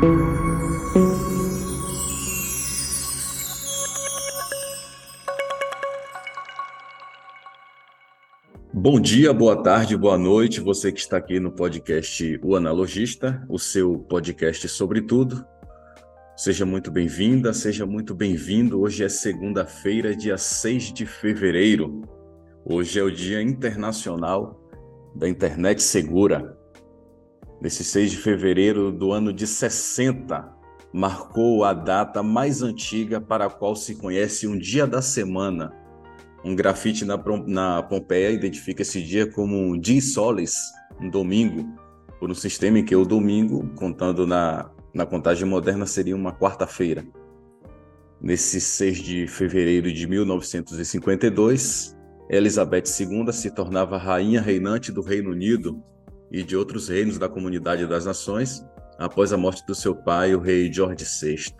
Bom dia, boa tarde, boa noite, você que está aqui no podcast O Analogista, o seu podcast sobre tudo. Seja muito bem-vinda, seja muito bem-vindo. Hoje é segunda-feira, dia 6 de fevereiro. Hoje é o Dia Internacional da Internet Segura. Nesse 6 de fevereiro do ano de 60, marcou a data mais antiga para a qual se conhece um dia da semana. Um grafite na, na Pompeia identifica esse dia como um dia solis, um domingo, por um sistema em que o domingo, contando na, na contagem moderna, seria uma quarta-feira. Nesse 6 de fevereiro de 1952, Elizabeth II se tornava rainha reinante do Reino Unido e de outros reinos da Comunidade das Nações após a morte do seu pai, o rei George VI.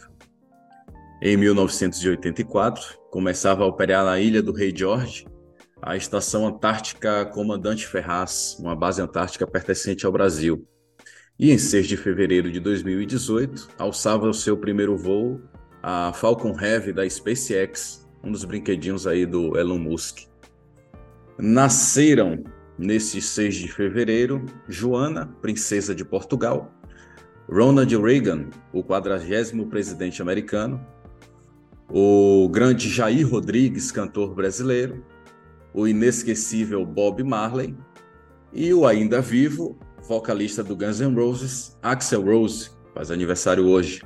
Em 1984, começava a operar na ilha do Rei George a Estação Antártica Comandante Ferraz, uma base antártica pertencente ao Brasil. E em 6 de fevereiro de 2018, alçava o seu primeiro voo a Falcon Heavy da SpaceX, um dos brinquedinhos aí do Elon Musk. Nasceram nesse 6 de fevereiro Joana, princesa de Portugal, Ronald Reagan, o quadragésimo presidente americano, o grande Jair Rodrigues, cantor brasileiro, o inesquecível Bob Marley e o ainda vivo vocalista do Guns N' Roses, Axel Rose, faz aniversário hoje.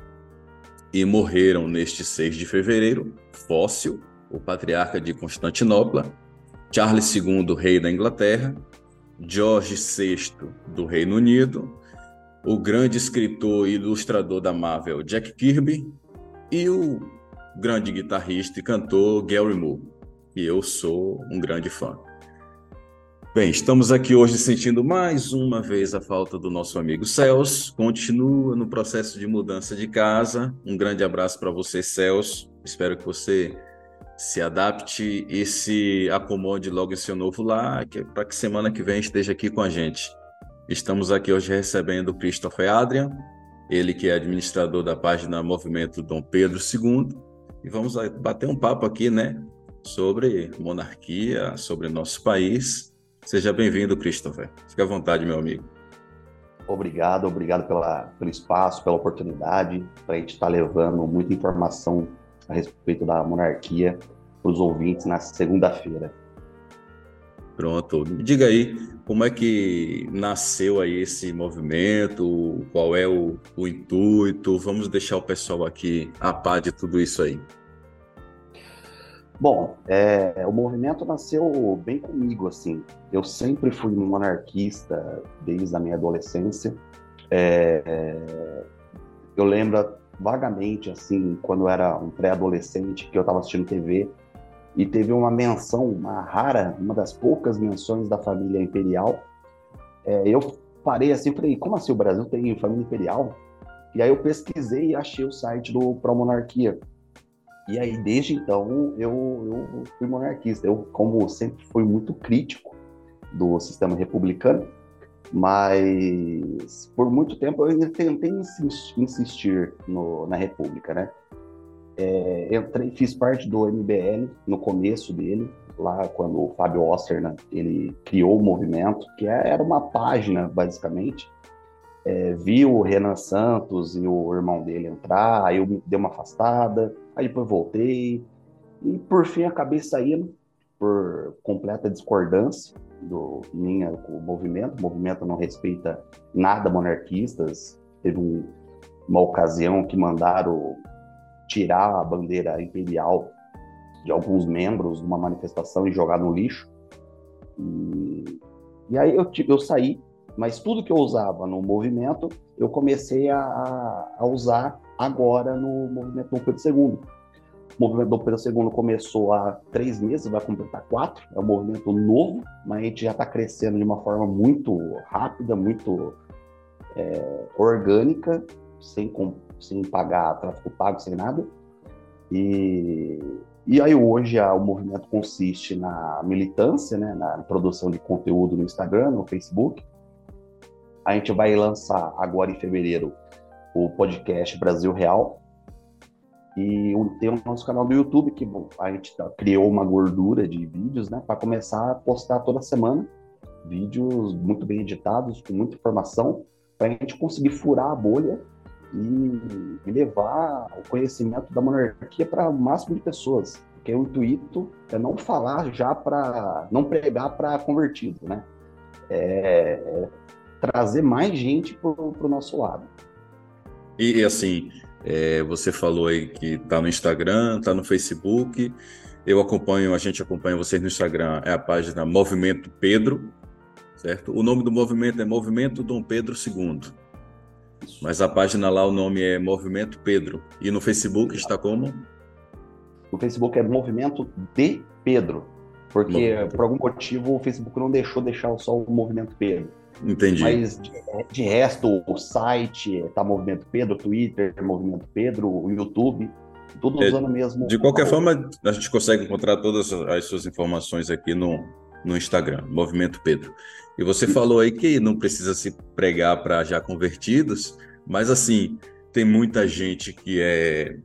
E morreram neste 6 de fevereiro Fóssil, o patriarca de Constantinopla, Charles II, rei da Inglaterra, George VI, do Reino Unido, o grande escritor e ilustrador da Marvel, Jack Kirby, e o grande guitarrista e cantor Gary Moore, e eu sou um grande fã. Bem, estamos aqui hoje sentindo mais uma vez a falta do nosso amigo Celso. Continua no processo de mudança de casa. Um grande abraço para você, Celso. Espero que você se adapte e se acomode logo em seu novo lar, para que semana que vem esteja aqui com a gente. Estamos aqui hoje recebendo o Christopher Adrian, ele que é administrador da página Movimento Dom Pedro II, e vamos bater um papo aqui, né, sobre monarquia, sobre nosso país. Seja bem-vindo, Christopher. Fique à vontade, meu amigo. Obrigado, obrigado pela, pelo espaço, pela oportunidade, para a gente estar tá levando muita informação a respeito da monarquia para os ouvintes na segunda-feira. Pronto. Me diga aí como é que nasceu aí esse movimento, qual é o, o intuito. Vamos deixar o pessoal aqui a par de tudo isso aí. Bom, é, o movimento nasceu bem comigo, assim. Eu sempre fui monarquista desde a minha adolescência. É, eu lembro vagamente, assim, quando eu era um pré-adolescente, que eu estava assistindo TV e teve uma menção, uma rara, uma das poucas menções da família imperial. É, eu parei assim, falei, como assim o Brasil tem família imperial? E aí eu pesquisei e achei o site do Pro Monarquia. E aí, desde então, eu, eu fui monarquista. Eu, como sempre, fui muito crítico do sistema republicano, mas por muito tempo eu tentei insistir no, na República, né? É, entrei, fiz parte do MBL no começo dele, lá quando o Fábio Osterna ele criou o movimento, que é, era uma página basicamente. É, vi o Renan Santos e o irmão dele entrar, aí eu dei uma afastada, aí depois voltei e por fim acabei saindo por completa discordância do minha com o movimento. O movimento não respeita nada monarquistas. Teve um, uma ocasião que mandaram tirar a bandeira imperial de alguns membros de uma manifestação e jogar no lixo. E, e aí eu, eu saí, mas tudo que eu usava no movimento, eu comecei a, a usar agora no movimento Dom Pedro II. O movimento Dom Pedro II começou há três meses, vai completar quatro. É um movimento novo, mas a gente já está crescendo de uma forma muito rápida, muito é, orgânica, sem, sem pagar tráfico pago, sem nada. E, e aí hoje a, o movimento consiste na militância, né, na produção de conteúdo no Instagram, no Facebook. A gente vai lançar agora em fevereiro o podcast Brasil Real. E tem o nosso canal do YouTube, que a gente tá, criou uma gordura de vídeos, né, para começar a postar toda semana vídeos muito bem editados, com muita informação, para a gente conseguir furar a bolha e, levar o conhecimento da monarquia para o máximo de pessoas. Porque o intuito é não falar já para. não pregar para convertido, né? É, é trazer mais gente para o nosso lado. E, e assim, é, você falou aí que está no Instagram, está no Facebook. Eu acompanho, a gente acompanha vocês no Instagram, é a página Movimento Pedro, certo? O nome do movimento é Movimento Dom Pedro II. Mas a página lá, o nome é Movimento Pedro. E no Facebook está como? No Facebook é Movimento de Pedro. Porque, movimento. por algum motivo, o Facebook não deixou deixar só o Movimento Pedro. Entendi. Mas, de, de resto, o site tá Movimento Pedro, Twitter, Movimento Pedro, o YouTube, tudo é, usando mesmo. De qualquer forma, a gente consegue encontrar todas as suas informações aqui no, no Instagram, Movimento Pedro. E você falou aí que não precisa se pregar para já convertidos, mas assim, tem muita gente que é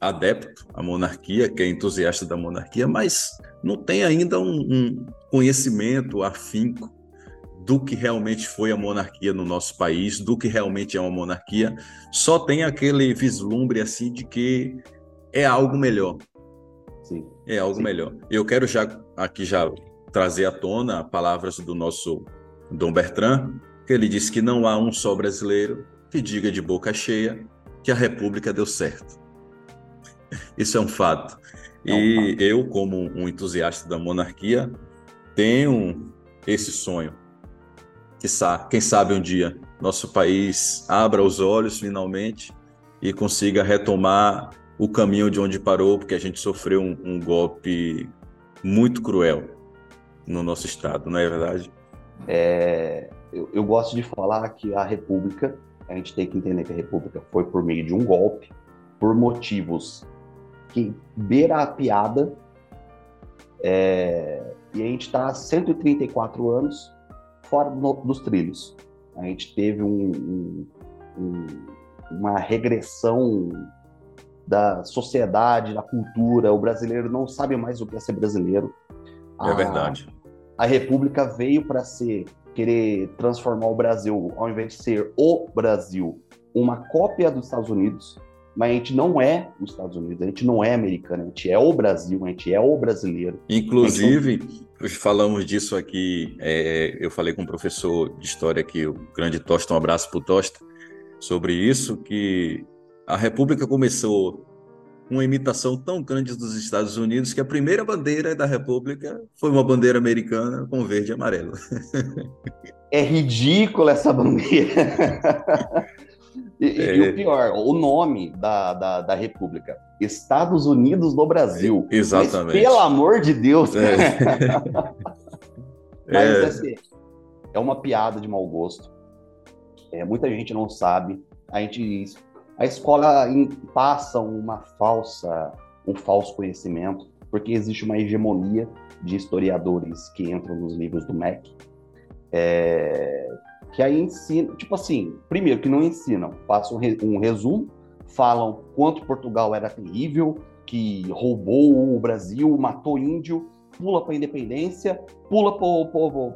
adepto à monarquia, que é entusiasta da monarquia, mas não tem ainda um, um conhecimento afinco do que realmente foi a monarquia no nosso país, do que realmente é uma monarquia, só tem aquele vislumbre assim de que é algo melhor. Sim. É algo Sim. melhor. Eu quero já aqui já trazer à tona palavras do nosso Dom Bertrand, que ele disse que não há um só brasileiro que diga de boca cheia que a República deu certo. Isso é um fato. É um e fato. eu, como um entusiasta da monarquia, tenho esse sonho. Que quem sabe um dia nosso país abra os olhos finalmente e consiga retomar o caminho de onde parou, porque a gente sofreu um, um golpe muito cruel no nosso estado, não é verdade? É, eu, eu, gosto de falar que a República, a gente tem que entender que a República foi por meio de um golpe, por motivos que beira a piada, é, e a gente está há 134 anos fora do, dos trilhos. A gente teve um, um, um, uma regressão da sociedade, da cultura. O brasileiro não sabe mais o que é ser brasileiro. É a, verdade. A República veio para ser querer transformar o Brasil, ao invés de ser o Brasil, uma cópia dos Estados Unidos, mas a gente não é os Estados Unidos, a gente não é americano, a gente é o Brasil, a gente é o brasileiro. Inclusive, gente... falamos disso aqui, é, eu falei com um professor de história aqui, o grande Tosta, um abraço para o Tosta, sobre isso, que a República começou uma imitação tão grande dos Estados Unidos que a primeira bandeira da República foi uma bandeira americana com verde e amarelo. É ridícula essa bandeira. e, é... e, o pior, o nome da, da, da, República, Estados Unidos do Brasil. Exatamente. Mas, pelo amor de Deus. É. Mas é... Assim, é uma piada de mau gosto. É, muita gente não sabe. A gente a escola passa uma falsa, um falso conhecimento, porque existe uma hegemonia de historiadores que entram nos livros do MEC, é, que aí ensinam, tipo assim, primeiro que não ensinam, passam um resumo, falam quanto Portugal era terrível, que roubou o Brasil, matou índio, pula para a independência, pula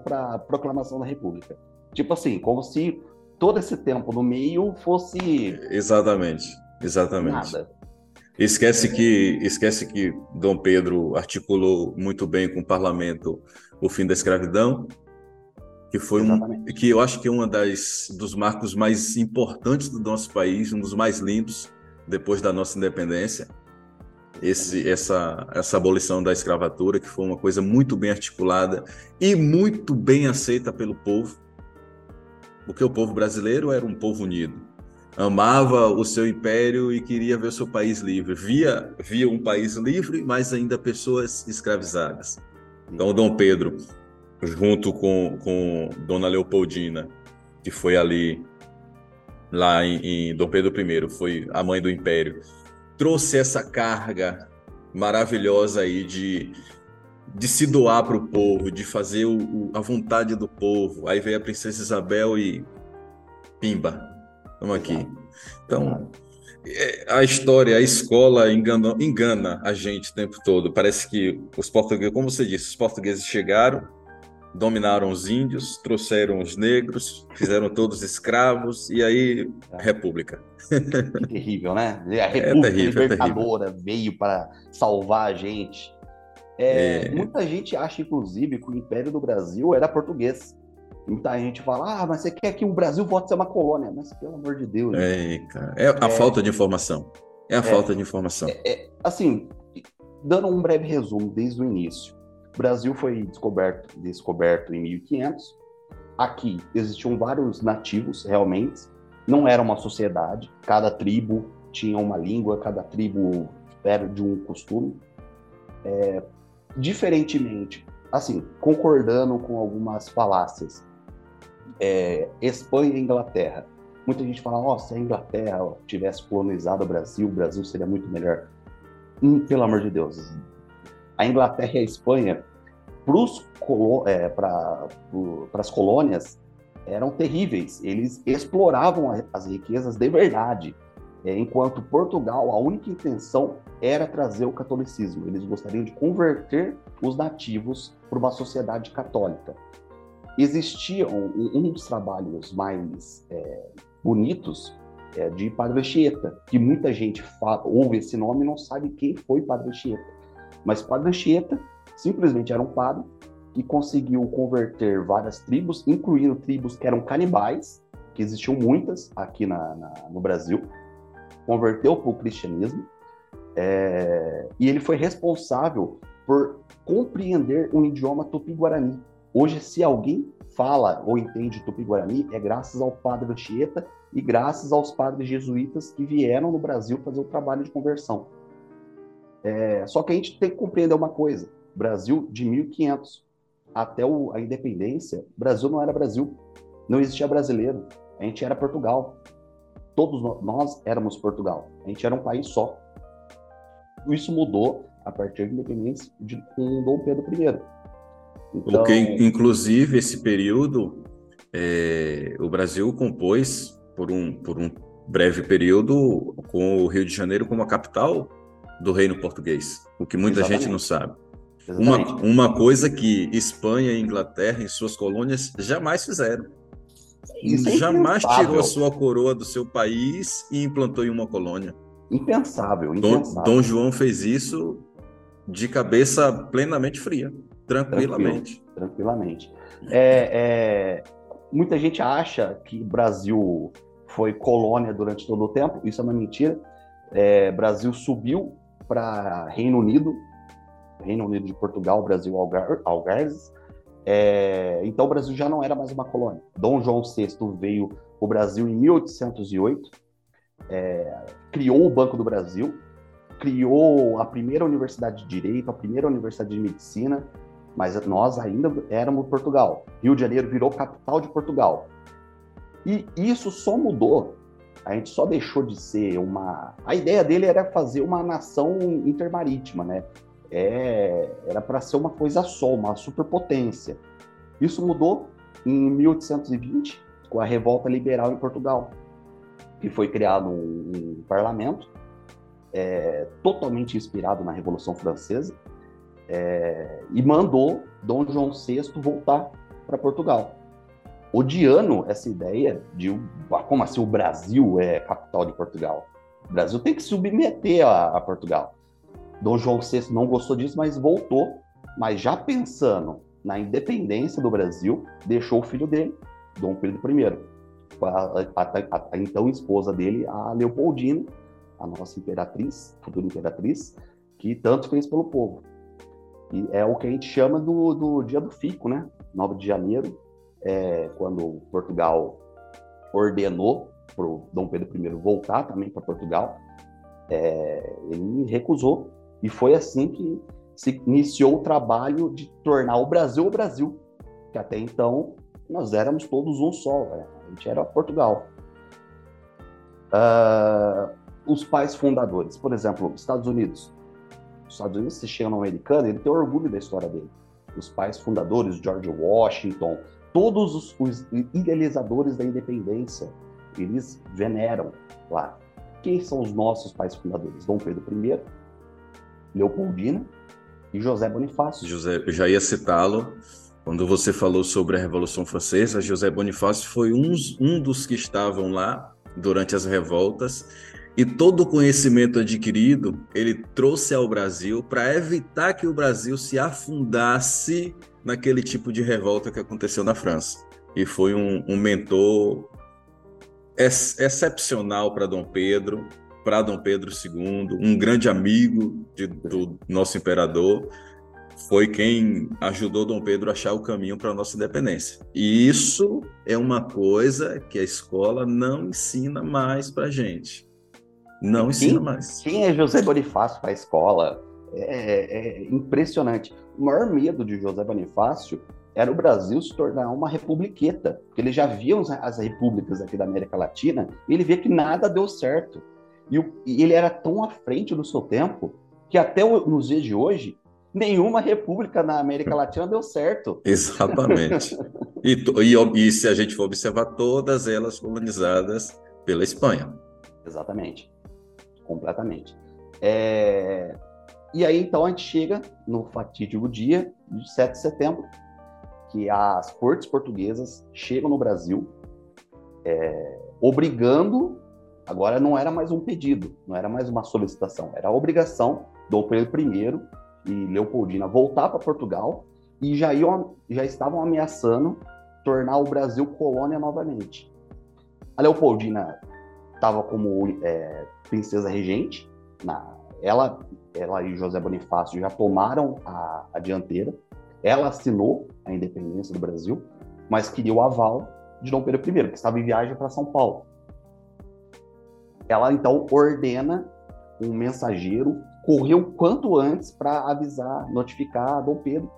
para a proclamação da República. Tipo assim, como se todo esse tempo no meio fosse. Exatamente, exatamente. Nada. Esquece que, esquece que Dom Pedro articulou muito bem com o parlamento o fim da escravidão, que foi um, que eu acho que é uma das dos marcos mais importantes do nosso país, um dos mais lindos depois da nossa independência. Esse, essa, essa abolição da escravatura, que foi uma coisa muito bem articulada e muito bem aceita pelo povo porque o povo brasileiro era um povo unido. Amava o seu império e queria ver o seu país livre. Via, via um país livre, mas ainda pessoas escravizadas. Então, Dom Pedro, junto com, com Dona Leopoldina, que foi ali, lá em, em Dom Pedro I, foi a mãe do império, trouxe essa carga maravilhosa aí de, de se doar para o povo, de fazer o, o, a vontade do povo. Aí veio a princesa Isabel e pimba, Estamos aqui. Então, é, a história, a escola engana, engana a gente o tempo todo. Parece que os portugueses, como você disse, os portugueses chegaram, dominaram os índios, trouxeram os negros, fizeram todos escravos e aí é. república. Que terrível, né? A é república é terrível, libertadora é veio para salvar a gente. É, é... Muita gente acha, inclusive, que o Império do Brasil era português. Muita gente fala, ah, mas você quer que o Brasil volte a ser uma colônia? Mas pelo amor de Deus. É, cara. é a falta de informação. É a falta de informação. assim, dando um breve resumo desde o início. O Brasil foi descoberto, descoberto em 1500. Aqui existiam vários nativos, realmente. Não era uma sociedade. Cada tribo tinha uma língua, cada tribo era de um costume. É, diferentemente, assim, concordando com algumas falácias, é, Espanha e Inglaterra. Muita gente fala, oh, se a Inglaterra tivesse colonizado o Brasil, o Brasil seria muito melhor. Hum, pelo amor de Deus, a Inglaterra e a Espanha, é, para as colônias, eram terríveis. Eles exploravam as riquezas de verdade. É, enquanto Portugal, a única intenção era trazer o catolicismo. Eles gostariam de converter os nativos para uma sociedade católica. Existia um, um dos trabalhos mais é, bonitos é, de Padre Anchieta, que muita gente fala, ouve esse nome e não sabe quem foi Padre Anchieta. Mas Padre Anchieta simplesmente era um padre que conseguiu converter várias tribos, incluindo tribos que eram canibais, que existiam muitas aqui na, na, no Brasil, converteu para o cristianismo, é, e ele foi responsável por compreender o idioma tupi-guarani. Hoje, se alguém fala ou entende tupi-guarani, é graças ao padre Anchieta e graças aos padres jesuítas que vieram no Brasil fazer o trabalho de conversão. É, só que a gente tem que compreender uma coisa: Brasil de 1500 até o, a independência, Brasil não era Brasil, não existia brasileiro, a gente era Portugal. Todos nós éramos Portugal, a gente era um país só. Isso mudou a partir da independência de, com Dom Pedro I. Então... Porque, inclusive, esse período, é, o Brasil compôs, por um, por um breve período, com o Rio de Janeiro como a capital do reino português, o que muita Exatamente. gente não sabe. Uma, uma coisa que Espanha e Inglaterra, em suas colônias, jamais fizeram. Isso é jamais tirou a sua coroa do seu país e implantou em uma colônia. Impensável, impensável. Dom, Dom João fez isso de cabeça plenamente fria, tranquilamente. Tranquilo, tranquilamente. É, é, muita gente acha que o Brasil foi colônia durante todo o tempo, isso é uma mentira. É, Brasil subiu para Reino Unido, Reino Unido de Portugal, Brasil, Algar, Algarves. É, então o Brasil já não era mais uma colônia. Dom João VI veio o Brasil em 1808, é, criou o Banco do Brasil, criou a primeira universidade de direito, a primeira universidade de medicina, mas nós ainda éramos Portugal. Rio de Janeiro virou capital de Portugal. E isso só mudou. A gente só deixou de ser uma. A ideia dele era fazer uma nação intermarítima, né? É... Era para ser uma coisa só, uma superpotência. Isso mudou em 1820, com a Revolta Liberal em Portugal, que foi criado um, um parlamento é, totalmente inspirado na Revolução Francesa, é, e mandou Dom João VI voltar para Portugal, odiando essa ideia de ah, como assim o Brasil é capital de Portugal. O Brasil tem que submeter a, a Portugal. Dom João VI não gostou disso, mas voltou, mas já pensando na independência do Brasil, deixou o filho dele, Dom Pedro I, a, então esposa dele, a Leopoldina, a nossa imperatriz, futura imperatriz, que tanto fez pelo povo. E é o que a gente chama do, do dia do fico, né? 9 de janeiro, é, quando Portugal ordenou para Dom Pedro I voltar também para Portugal, é, ele recusou. E foi assim que se iniciou o trabalho de tornar o Brasil o Brasil, que até então nós éramos todos um só, né? a gente era Portugal. Uh, os pais fundadores. Por exemplo, Estados Unidos. Os Estados Unidos, se no americano, ele tem orgulho da história dele. Os pais fundadores, George Washington, todos os, os idealizadores da independência, eles veneram lá. Quem são os nossos pais fundadores? Dom Pedro I, Leopoldina e José Bonifácio. José, eu já ia citá-lo. Quando você falou sobre a Revolução Francesa, José Bonifácio foi um, um dos que estavam lá durante as revoltas e todo o conhecimento adquirido ele trouxe ao Brasil para evitar que o Brasil se afundasse naquele tipo de revolta que aconteceu na França. E foi um, um mentor ex excepcional para Dom Pedro, para Dom Pedro II, um grande amigo de, do nosso imperador, foi quem ajudou Dom Pedro a achar o caminho para a nossa independência. E isso é uma coisa que a escola não ensina mais para gente. Não ensina quem, mais. Quem é José Bonifácio para a escola? É, é, impressionante. O maior medo de José Bonifácio era o Brasil se tornar uma republiqueta, porque ele já via as repúblicas aqui da América Latina e ele via que nada deu certo. E, e ele era tão à frente do seu tempo que até o, nos dias de hoje, nenhuma república na América Latina deu certo. Exatamente. e, e, e se a gente for observar, todas elas colonizadas pela Espanha. Exatamente. Completamente. É... E aí, então, a gente chega no fatídico dia de 7 de setembro, que as cortes portuguesas chegam no Brasil, é... obrigando Agora não era mais um pedido, não era mais uma solicitação, era a obrigação do Pedro I e Leopoldina voltar para Portugal e já, iam, já estavam ameaçando tornar o Brasil colônia novamente. A Leopoldina estava como é, princesa regente, na, ela, ela e José Bonifácio já tomaram a, a dianteira, ela assinou a independência do Brasil, mas queria o aval de Dom Pedro I, que estava em viagem para São Paulo. Ela então ordena um mensageiro correr o quanto antes para avisar, notificar Dom Pedro.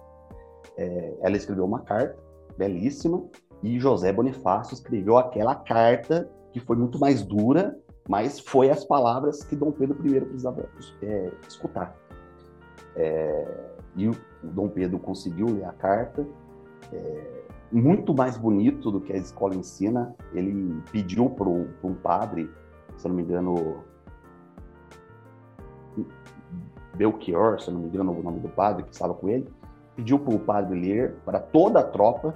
É, ela escreveu uma carta belíssima e José Bonifácio escreveu aquela carta que foi muito mais dura, mas foi as palavras que Dom Pedro I precisava é, escutar. É, e o Dom Pedro conseguiu ler a carta, é, muito mais bonito do que a escola ensina. Ele pediu para um padre se eu não me engano, Belchior, se eu não me engano o nome do padre que estava com ele, pediu para o padre ler para toda a tropa.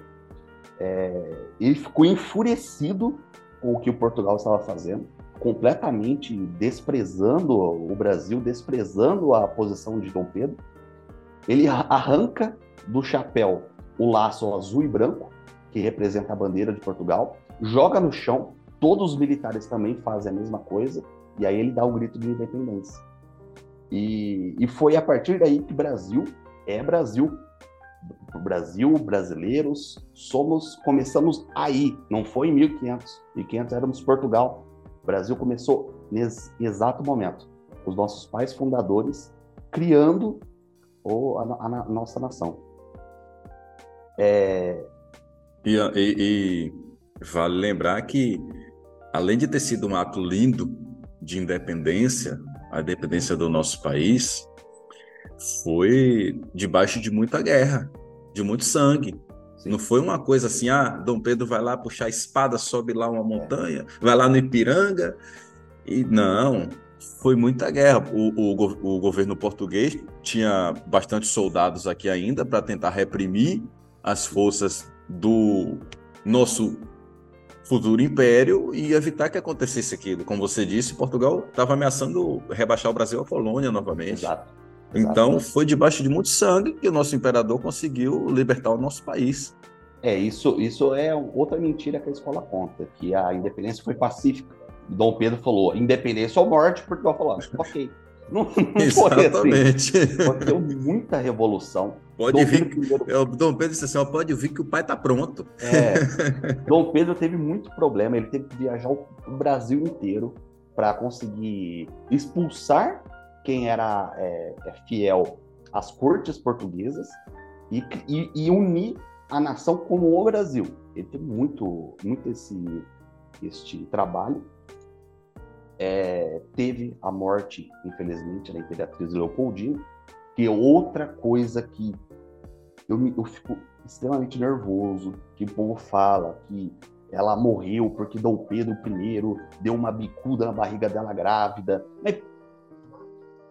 É, ele ficou enfurecido com o que o Portugal estava fazendo, completamente desprezando o Brasil, desprezando a posição de Dom Pedro. Ele arranca do chapéu o laço azul e branco, que representa a bandeira de Portugal, joga no chão todos os militares também fazem a mesma coisa, e aí ele dá o grito de independência. E, e foi a partir daí que Brasil é Brasil. Brasil, brasileiros, somos, começamos aí, não foi em 1500. 1500 éramos Portugal. O Brasil começou nesse exato momento. Os nossos pais fundadores criando o, a, a, a nossa nação. É... E, e, e, vale lembrar que além de ter sido um ato lindo de independência, a independência do nosso país, foi debaixo de muita guerra, de muito sangue. Sim. Não foi uma coisa assim, ah, Dom Pedro vai lá puxar a espada, sobe lá uma montanha, vai lá no Ipiranga. E não, foi muita guerra. O, o, o governo português tinha bastante soldados aqui ainda para tentar reprimir as forças do nosso futuro império e evitar que acontecesse aquilo. Como você disse, Portugal estava ameaçando rebaixar o Brasil à colônia novamente. Exato. Então, foi debaixo de muito sangue que o nosso imperador conseguiu libertar o nosso país. É, isso, isso é outra mentira que a escola conta, que a independência foi pacífica. Dom Pedro falou, independência ou morte, Portugal falou, ok. Não, não Exatamente. Foi assim. Aconteceu muita revolução. Pode Dom vir. Pedro... Dom Pedro disse assim: ó, pode vir que o pai está pronto. É, Dom Pedro teve muito problema, ele teve que viajar o Brasil inteiro para conseguir expulsar quem era é, é, fiel às cortes portuguesas e, e, e, unir a nação como o Brasil. Ele teve muito, muito esse, este trabalho é, teve a morte, infelizmente, da Imperatriz Leopoldina, que é outra coisa que eu, eu fico extremamente nervoso, que o povo fala que ela morreu porque Dom Pedro I deu uma bicuda na barriga dela grávida. Mas,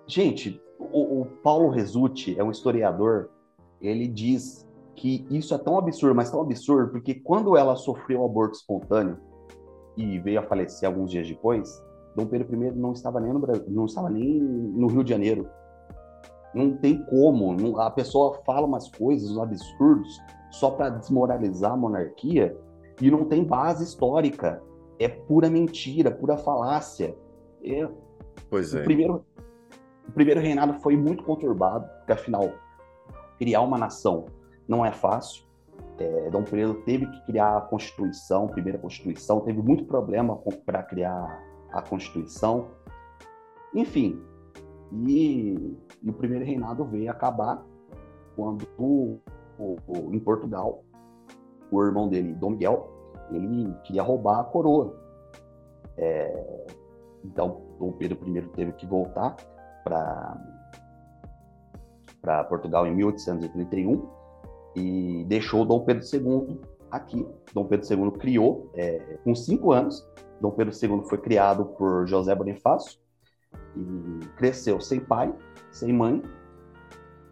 gente, o, o Paulo Resutti é um historiador, ele diz que isso é tão absurdo, mas tão absurdo, porque quando ela sofreu aborto espontâneo e veio a falecer alguns dias depois, Dom Pedro I não estava nem no Brasil, não estava nem no Rio de Janeiro. Não tem como. Não, a pessoa fala umas coisas, uns absurdos, só para desmoralizar a monarquia e não tem base histórica. É pura mentira, pura falácia. É, pois é. O primeiro, o primeiro reinado foi muito conturbado, porque afinal, criar uma nação não é fácil. É, Dom Pedro teve que criar a Constituição, a primeira Constituição, teve muito problema para criar a Constituição. Enfim, e, e, o primeiro reinado veio acabar quando, o, o, em Portugal, o irmão dele, Dom Miguel, ele queria roubar a coroa. É, então, Dom Pedro I teve que voltar para Portugal em 1831 e deixou Dom Pedro II aqui. Dom Pedro II criou, é, com cinco anos, Dom Pedro II foi criado por José Bonifácio e cresceu sem pai, sem mãe.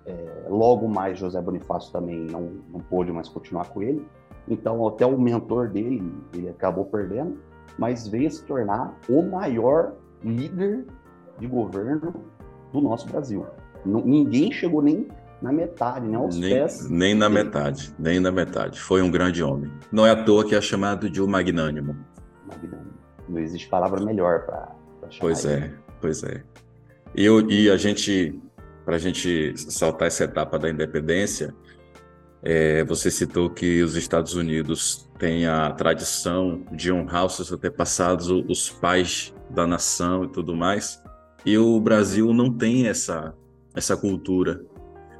É, logo mais, José Bonifácio também não, não pôde mais continuar com ele. Então, até o mentor dele, ele acabou perdendo, mas veio se tornar o maior líder de governo do nosso Brasil. ninguém chegou nem na metade, nem aos nem, pés. Nem na dele. metade, nem na metade. Foi um grande homem. Não é à toa que é chamado de o magnânimo. Magnânimo. Não existe palavra melhor para chamar Pois ele. é, pois é. E, eu, e a gente, para a gente saltar essa etapa da independência, é, você citou que os Estados Unidos têm a tradição de honrar os seus antepassados, os pais da nação e tudo mais, e o Brasil não tem essa, essa cultura.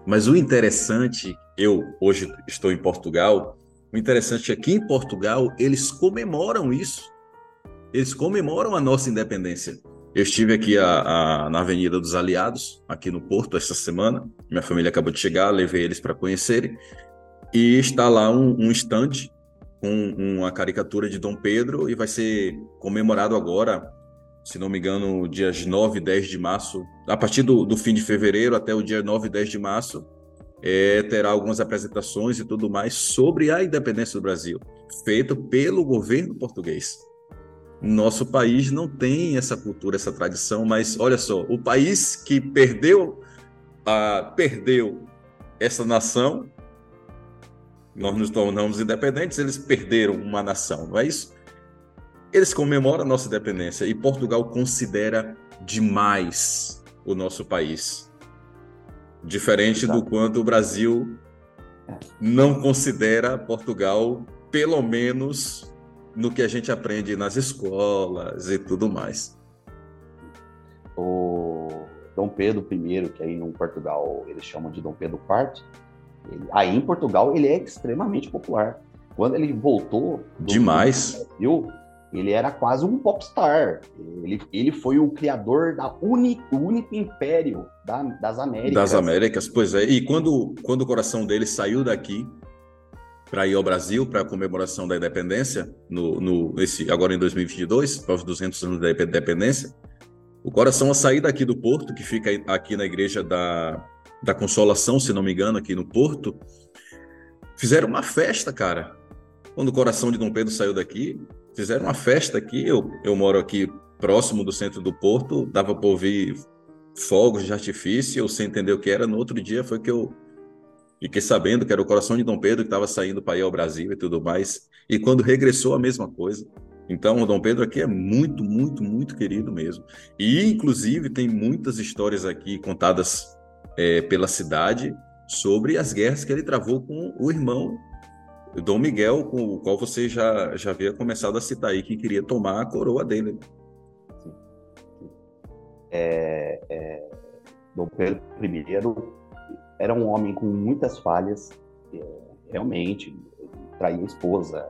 Mas o interessante, eu hoje estou em Portugal, o interessante é que em Portugal eles comemoram isso. Eles comemoram a nossa independência. Eu estive aqui a, a, na Avenida dos Aliados, aqui no Porto, esta semana. Minha família acabou de chegar, levei eles para conhecerem. E está lá um, um com uma caricatura de Dom Pedro e vai ser comemorado agora, se não me engano, dias 9 e 10 de março. A partir do, do fim de fevereiro até o dia 9 e 10 de março, é, terá algumas apresentações e tudo mais sobre a independência do Brasil, feito pelo governo português. Nosso país não tem essa cultura, essa tradição, mas olha só, o país que perdeu, a, perdeu essa nação nós nos tornamos independentes, eles perderam uma nação, não é isso? Eles comemoram a nossa independência e Portugal considera demais o nosso país. Diferente Exato. do quanto o Brasil não considera Portugal, pelo menos no que a gente aprende nas escolas e tudo mais. O Dom Pedro I, que aí no Portugal eles chamam de Dom Pedro IV, aí em Portugal ele é extremamente popular. Quando ele voltou demais, Brasil, ele era quase um popstar. Ele, ele foi o criador da uni, único império da, das Américas. Das Américas, pois é. E quando, quando o coração dele saiu daqui para ir ao Brasil para a comemoração da independência, no, no, esse, agora em 2022, para os 200 anos da independência, o coração a sair daqui do Porto, que fica aqui na igreja da, da Consolação, se não me engano, aqui no Porto, fizeram uma festa, cara. Quando o coração de Dom Pedro saiu daqui, fizeram uma festa aqui. Eu, eu moro aqui próximo do centro do Porto, dava para ouvir fogos de artifício, eu sem entender o que era. No outro dia foi que eu fiquei sabendo que era o coração de Dom Pedro que estava saindo para ir ao Brasil e tudo mais. E quando regressou, a mesma coisa. Então, o Dom Pedro aqui é muito, muito, muito querido mesmo. E, inclusive, tem muitas histórias aqui contadas é, pela cidade sobre as guerras que ele travou com o irmão Dom Miguel, com o qual você já, já havia começado a citar aí, que queria tomar a coroa dele. É, é, Dom Pedro I era um homem com muitas falhas, é, realmente, traía a esposa.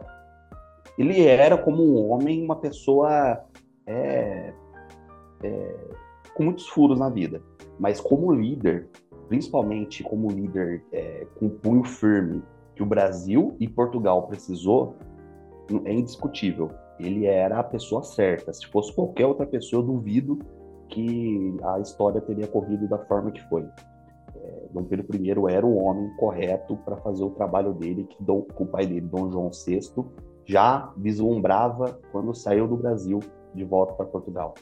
Ele era, como um homem, uma pessoa é, é, com muitos furos na vida. Mas como líder, principalmente como líder é, com punho firme, que o Brasil e Portugal precisou, é indiscutível. Ele era a pessoa certa. Se fosse qualquer outra pessoa, eu duvido que a história teria corrido da forma que foi. É, Dom Pedro I era o homem correto para fazer o trabalho dele, que Dom, o pai dele, Dom João VI, já vislumbrava quando saiu do Brasil de volta para Portugal.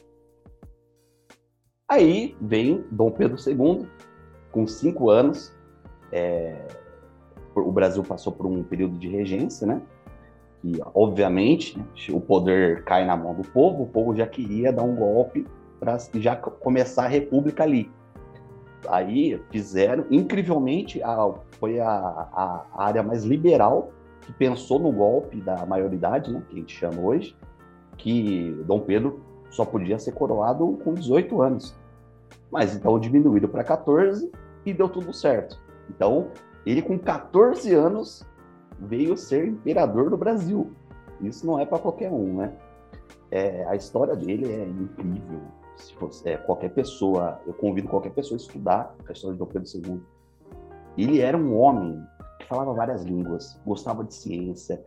Aí vem Dom Pedro II, com cinco anos. É, o Brasil passou por um período de regência, né? E, obviamente, o poder cai na mão do povo, o povo já queria dar um golpe para já começar a república ali. Aí fizeram, incrivelmente, a, foi a, a, área mais liberal que pensou no golpe da maioridade, né, que a gente chama hoje, que Dom Pedro só podia ser coroado com 18 anos. Mas então diminuíram para 14 e deu tudo certo. Então, ele com 14 anos veio ser imperador do Brasil. Isso não é para qualquer um, né? É, a história dele é incrível. Se fosse, é, qualquer pessoa, eu convido qualquer pessoa a estudar a história de Dom Pedro II. Ele era um homem que falava várias línguas, gostava de ciência.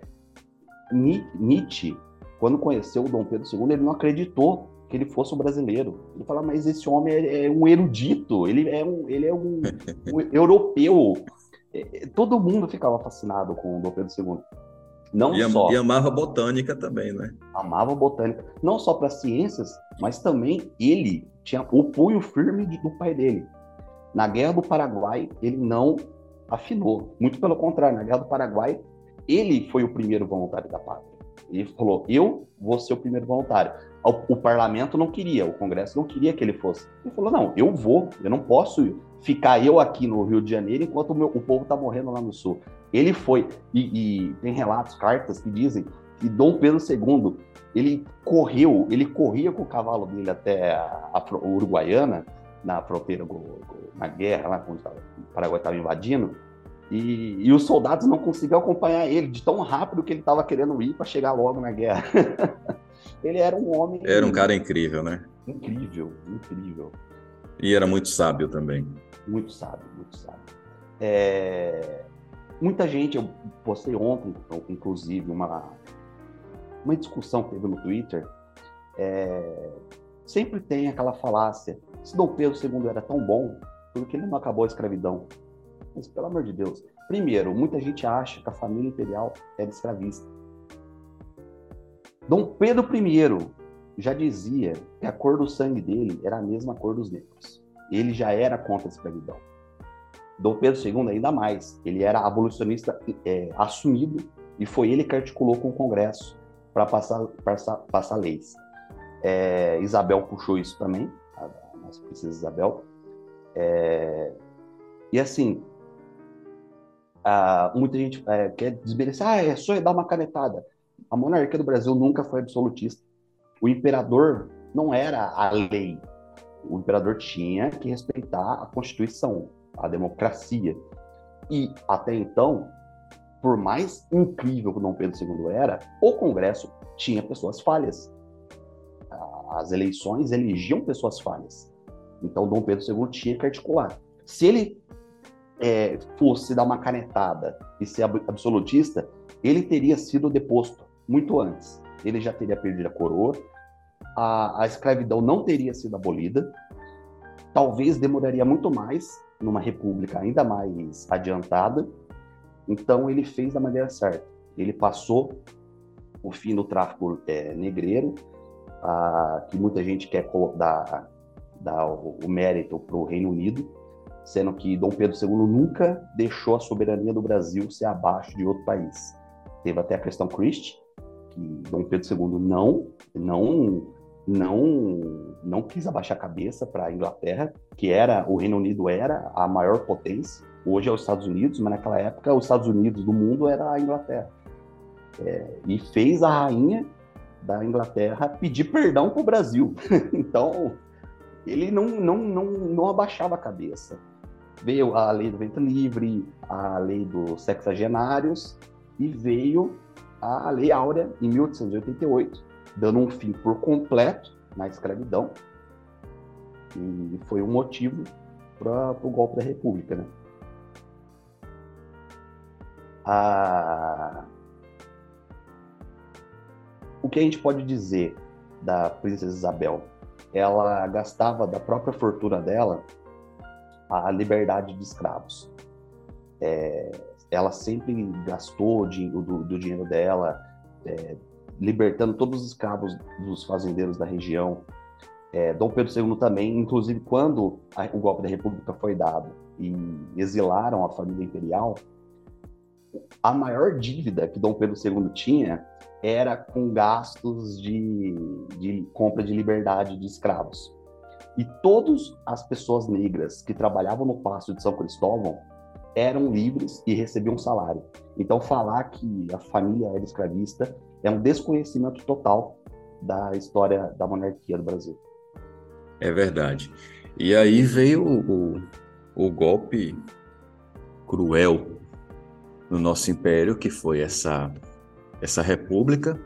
Nietzsche, quando conheceu o Dom Pedro II, ele não acreditou que ele fosse um brasileiro. Ele fala, mas esse homem é, é um erudito, ele é um, ele é um, um europeu. É, todo mundo ficava fascinado com o Dom Pedro II. Não e, só. E amava botânica também, né? Amava botânica. Não só para ciências, mas também ele tinha o punho firme do pai dele. Na Guerra do Paraguai, ele não afinou. Muito pelo contrário, na Guerra do Paraguai, ele foi o primeiro voluntário da pátria. Ele falou: Eu vou ser o primeiro voluntário. O, o, parlamento não queria, o Congresso não queria que ele fosse. Ele falou: Não, eu vou, eu não posso ficar eu aqui no Rio de Janeiro enquanto o, meu, o povo está morrendo lá no Sul. Ele foi, e, e, tem relatos, cartas que dizem que Dom Pedro II, ele correu, ele corria com o cavalo dele até a, a Uruguaiana, na fronteira, na guerra, lá quando o Paraguai estava invadindo, e, e, os soldados não conseguiam acompanhar ele de tão rápido que ele estava querendo ir para chegar logo na guerra. ele era um homem. Era um cara incrível, né? Incrível, incrível. E era muito sábio também. Muito sábio, muito sábio. É... Muita gente, eu postei ontem, inclusive, uma, uma discussão que teve no Twitter. É... Sempre tem aquela falácia: se Dom Pedro II era tão bom, por que ele não acabou a escravidão? Mas, pelo amor de Deus. Primeiro, muita gente acha que a família imperial era escravista. Dom Pedro I já dizia que a cor do sangue dele era a mesma cor dos negros. Ele já era contra a escravidão. Dom Pedro II, ainda mais, ele era abolicionista é, assumido e foi ele que articulou com o Congresso para passar, passar, passar leis. É, Isabel puxou isso também, a nossa princesa Isabel. É, e assim, ah, muita gente é, quer desmerecer, ah, é só dar uma canetada. A monarquia do Brasil nunca foi absolutista. O imperador não era a lei. O imperador tinha que respeitar a Constituição, a democracia. E, até então, por mais incrível que Dom Pedro II era, o Congresso tinha pessoas falhas. As eleições elegiam pessoas falhas. Então, Dom Pedro II tinha que articular. Se ele é, fosse dar uma canetada e ser absolutista, ele teria sido deposto muito antes. Ele já teria perdido a coroa, a, a escravidão não teria sido abolida, talvez demoraria muito mais numa república ainda mais adiantada. Então ele fez da maneira certa. Ele passou o fim do tráfico é, negreiro, a, que muita gente quer dar, dar o, o mérito para o Reino Unido, sendo que Dom Pedro II nunca deixou a soberania do Brasil ser abaixo de outro país. Teve até a questão Christie, que Dom Pedro II não, não, não, não quis abaixar a cabeça para a Inglaterra, que era o Reino Unido era a maior potência. Hoje é os Estados Unidos, mas naquela época os Estados Unidos do mundo era a Inglaterra. É, e fez a rainha da Inglaterra pedir perdão para o Brasil. então ele não, não, não, não abaixava a cabeça veio a lei do ventre livre, a lei dos sexagenários e veio a lei áurea em 1888, dando um fim por completo na escravidão. E foi um motivo para o golpe da República, né? A... que a gente pode dizer da princesa Isabel? Ela gastava da própria fortuna dela a liberdade de escravos. É, ela sempre gastou do, do dinheiro dela, é, libertando todos os escravos dos fazendeiros da região. É, Dom Pedro II também, inclusive quando a, o golpe da República foi dado e exilaram a família imperial, a maior dívida que Dom Pedro II tinha era com gastos de, de compra de liberdade de escravos. E todas as pessoas negras que trabalhavam no Palácio de São Cristóvão eram livres e recebiam salário. Então, falar que a família era escravista é um desconhecimento total da história da monarquia do Brasil. É verdade. E aí veio o, o, golpe cruel no nosso império, que foi essa, essa república.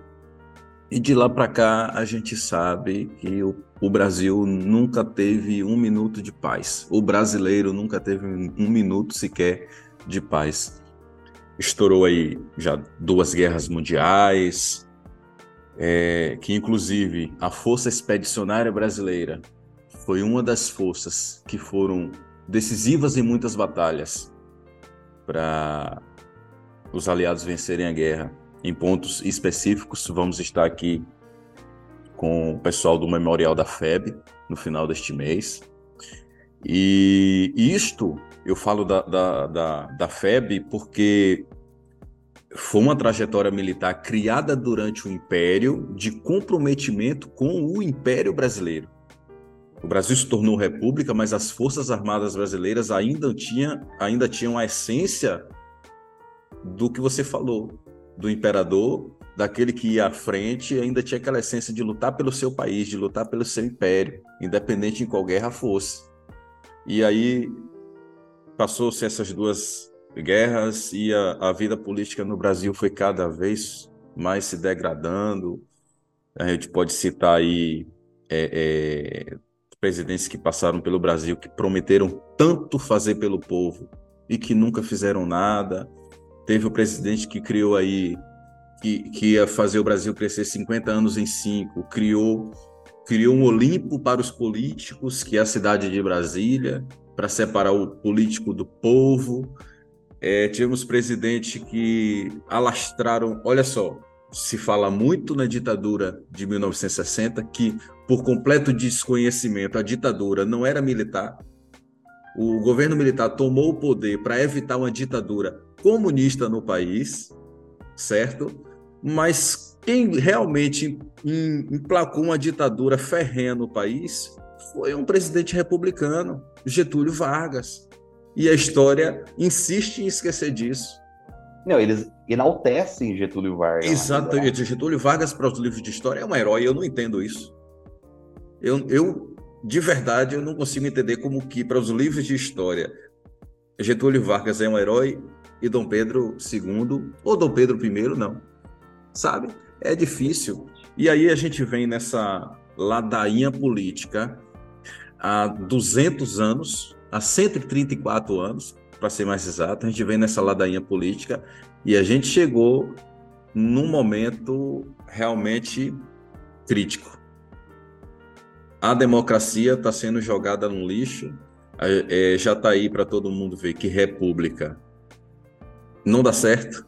E de lá para cá a gente sabe que o, o, Brasil nunca teve um minuto de paz. O brasileiro nunca teve um minuto sequer de paz. Estourou aí já duas guerras mundiais, é, que inclusive a Força Expedicionária Brasileira foi uma das forças que foram decisivas em muitas batalhas para os aliados vencerem a guerra. Em pontos específicos, vamos estar aqui com o pessoal do Memorial da FEB no final deste mês. E isto, eu falo da, da, da, da FEB porque foi uma trajetória militar criada durante o Império de comprometimento com o Império Brasileiro. O Brasil se tornou república, mas as Forças Armadas Brasileiras ainda, tinha, ainda tinham a essência do que você falou, do imperador, daquele que ia à frente, ainda tinha aquela essência de lutar pelo seu país, de lutar pelo seu império, independente em qual guerra fosse. E aí passou-se essas duas guerras e a, a, vida política no Brasil foi cada vez mais se degradando. A gente pode citar aí é, é, presidentes que passaram pelo Brasil que prometeram tanto fazer pelo povo e que nunca fizeram nada. Teve o presidente que criou aí, que, que ia fazer o Brasil crescer 50 anos em cinco, criou, criou um Olimpo para os políticos, que é a cidade de Brasília, para separar o político do povo. É, tivemos presidente que alastraram, olha só, se fala muito na ditadura de 1960 que, por completo desconhecimento, a ditadura não era militar. O governo militar tomou o poder para evitar uma ditadura comunista no país, certo? Mas quem realmente emplacou uma ditadura ferrenha no país foi um presidente republicano, Getúlio Vargas. E a história insiste em esquecer disso. Não, eles enaltecem Getúlio Vargas. Exatamente. Né? Getúlio Vargas, para os livros de história, é um herói. Eu não entendo isso. Eu, eu, de verdade, eu não consigo entender como que, para os livros de história, Getúlio Vargas é um herói e Dom Pedro II, ou Dom Pedro I, não. Sabe? É difícil. E aí a gente vem nessa ladainha política há 200 anos, há 134 anos, para ser mais exato, a gente vem nessa ladainha política e a gente chegou num momento realmente crítico. A democracia está sendo jogada no lixo, é, já está aí para todo mundo ver que república não dá certo.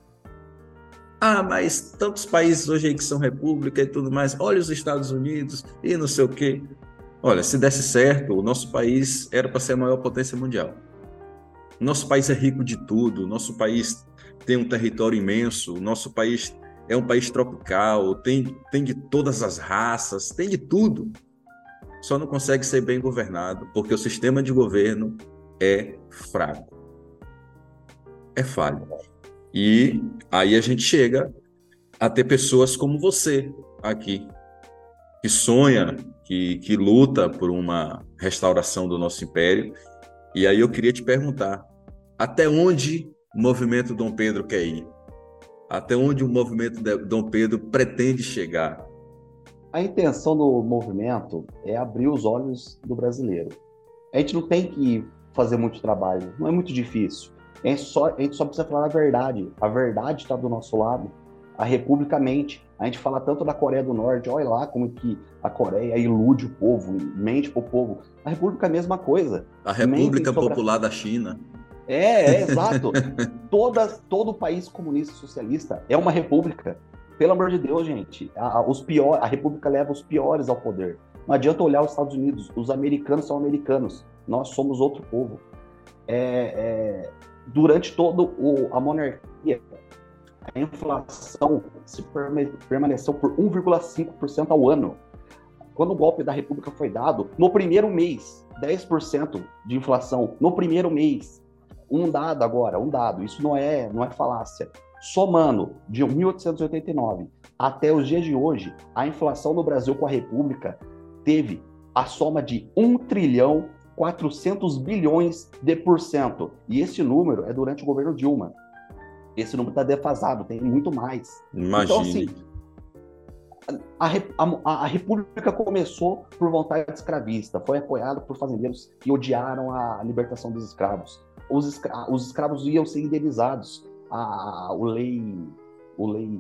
Ah, mas tantos países hoje aí que são república e tudo mais, olha os Estados Unidos e não sei o quê. Olha, se desse certo, o nosso país era para ser a maior potência mundial. Nosso país é rico de tudo, nosso país tem um território imenso, nosso país é um país tropical, tem, tem de todas as raças, tem de tudo. Só não consegue ser bem governado porque o sistema de governo é fraco é falho. E aí a gente chega a ter pessoas como você aqui, que sonha, que, que luta por uma restauração do nosso império. E aí eu queria te perguntar, até onde o movimento Dom Pedro quer ir? Até onde o movimento Dom Pedro pretende chegar? A intenção do movimento é abrir os olhos do brasileiro. A gente não tem que fazer muito trabalho, não é muito difícil. A gente, só, a gente só precisa falar a verdade. A verdade está do nosso lado. A República mente. A gente fala tanto da Coreia do Norte, olha lá como que a Coreia ilude o povo, mente para o povo. A República é a mesma coisa. A República Popular a... da China. É, é exato. Toda, todo país comunista socialista é uma república. Pelo amor de Deus, gente. A, os pior, a república leva os piores ao poder. Não adianta olhar os Estados Unidos. Os americanos são americanos. Nós somos outro povo. É, é, durante todo o, a monarquia, a inflação se permaneceu por 1,5% ao ano. Quando o golpe da República foi dado, no primeiro mês, 10% de inflação no primeiro mês. Um dado agora, um dado, isso não é, não é falácia. Somando de 1889 até os dias de hoje, a inflação no Brasil com a República teve a soma de 1 trilhão 400 bilhões de por cento. E esse número é durante o governo Dilma. Esse número está defasado, tem muito mais. Imagine. Então, assim, a, a, a, República começou por vontade escravista, foi apoiada por fazendeiros que odiaram a libertação dos escravos. Os, escra os escravos iam ser indenizados. A, o lei, o lei,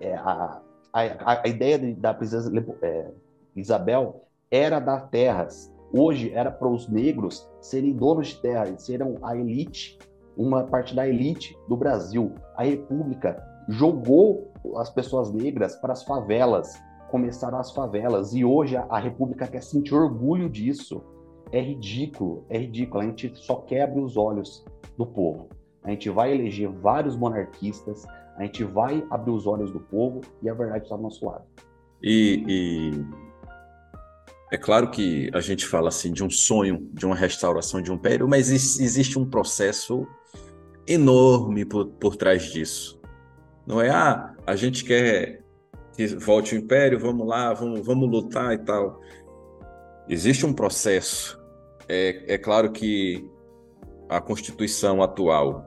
é, a, a, a, ideia de, da princesa é, Isabel era dar terras. Hoje era para os negros serem donos de terra, serem a elite, uma parte da elite do Brasil. A República jogou as pessoas negras para as favelas, começaram as favelas, e hoje a, República quer sentir orgulho disso. É ridículo, é ridículo. A gente só quebra os olhos do povo. A gente vai eleger vários monarquistas, a gente vai abrir os olhos do povo e a verdade está do nosso lado. E, e, é claro que a gente fala assim de um sonho, de uma restauração de um império, mas existe um processo enorme por, por trás disso. Não é, ah, a gente quer que volte o império, vamos lá, vamos, vamos lutar e tal. Existe um processo. É, é claro que a Constituição atual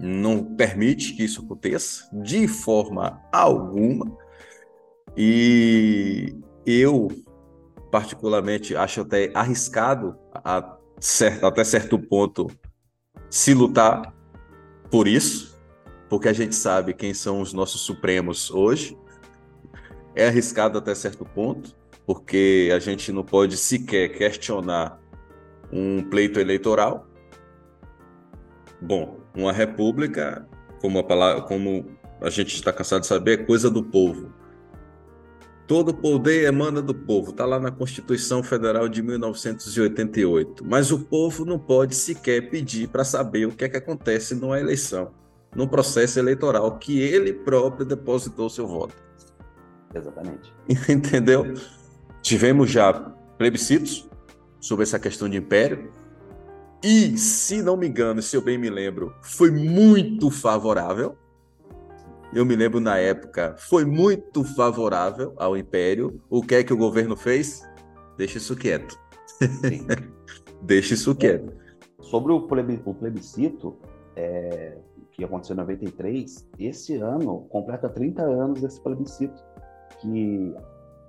não permite que isso aconteça de forma alguma. E eu, particularmente, acho até arriscado, a certo, até certo ponto, se lutar por isso, porque a gente sabe quem são os nossos supremos hoje. É arriscado até certo ponto, porque a gente não pode sequer questionar um pleito eleitoral. Bom, uma república, como a, palavra, como a gente está cansado de saber, é coisa do povo. Todo poder emana do povo, está lá na Constituição Federal de 1988. Mas o povo não pode sequer pedir para saber o que é que acontece numa eleição, num processo eleitoral que ele próprio depositou seu voto. Exatamente. Entendeu? Tivemos já plebiscitos sobre essa questão de império. E, se não me engano, se eu bem me lembro, foi muito favorável eu me lembro na época, foi muito favorável ao Império. O que é que o governo fez? Deixa isso quieto. Deixa isso quieto. Sobre o, plebiscito, é, que aconteceu em 93, esse ano completa 30 anos desse plebiscito, que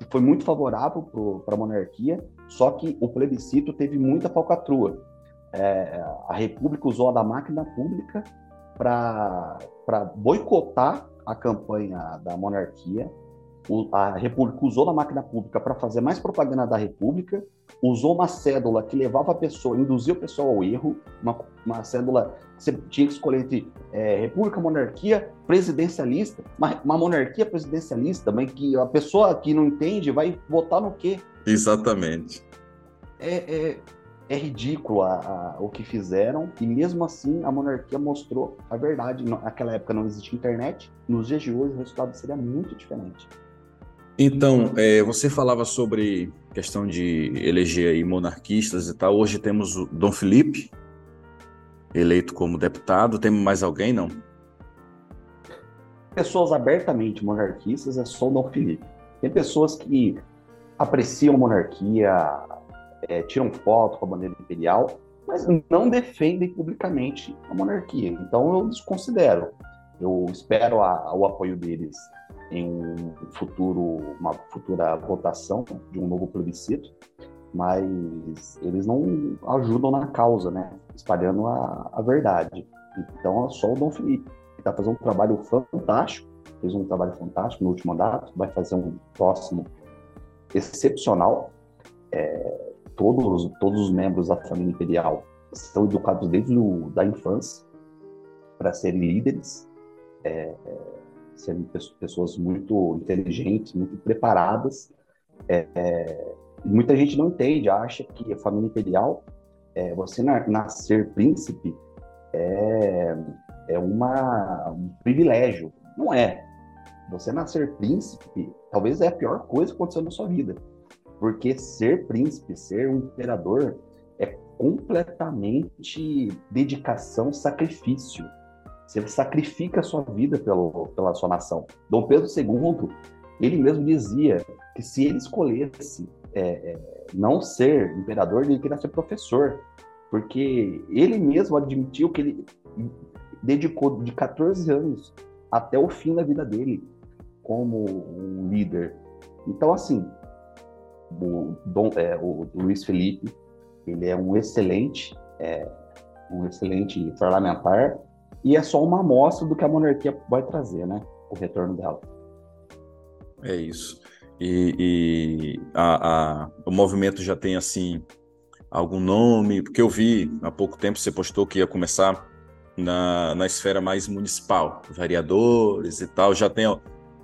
foi muito favorável para a monarquia, só que o plebiscito teve muita falcatrua. É, a República usou a da máquina pública para boicotar a campanha da monarquia, a República usou a máquina pública para fazer mais propaganda da República, usou uma cédula que levava a pessoa, induzia o pessoal ao erro, uma, uma cédula que você tinha que escolher entre é, República, monarquia, presidencialista, uma, uma, monarquia presidencialista, mas que a pessoa que não entende vai votar no quê? Exatamente. É, é, é ridículo a, a, o que fizeram, e mesmo assim a monarquia mostrou a verdade. Naquela época não existia internet, nos dias de hoje o resultado seria muito diferente. Então, é, você falava sobre questão de eleger aí monarquistas e tal. Hoje temos o Dom Felipe, eleito como deputado. Temos mais alguém, não? Pessoas abertamente monarquistas é só o Dom Felipe. Tem pessoas que apreciam a monarquia, é, tiram foto com a bandeira imperial, mas não defendem publicamente a monarquia. Então eu desconsidero. Eu espero a, o apoio deles em um futuro, uma futura votação de um novo plebiscito, mas eles não ajudam na causa, né? Espalhando a, a verdade. Então é só o Dom Felipe, que está fazendo um trabalho fantástico fez um trabalho fantástico no último mandato, vai fazer um próximo excepcional. É, todos, todos os membros da família imperial são educados desde o, da infância para serem líderes, é, é, serem pessoas muito inteligentes, muito preparadas. É, é, muita gente não entende, acha que a família imperial, é, você nascer príncipe é, é uma, um privilégio. Não é. Você nascer príncipe talvez é a pior coisa que aconteceu na sua vida. Porque ser príncipe, ser um imperador, é completamente dedicação, sacrifício. Você sacrifica a sua vida pelo, pela sua nação. Dom Pedro II, ele mesmo dizia que se ele escolhesse é, é, não ser imperador, ele queria ser professor. Porque ele mesmo admitiu que ele dedicou de 14 anos até o fim da vida dele como um líder. Então, assim, o, Dom, é, o Luiz Felipe, ele é um excelente, é, um excelente parlamentar e é só uma amostra do que a monarquia vai trazer, né? O retorno dela. É isso. E, e a, a, o movimento já tem assim algum nome? Porque eu vi há pouco tempo você postou que ia começar na, na esfera mais municipal, vereadores e tal. Já tem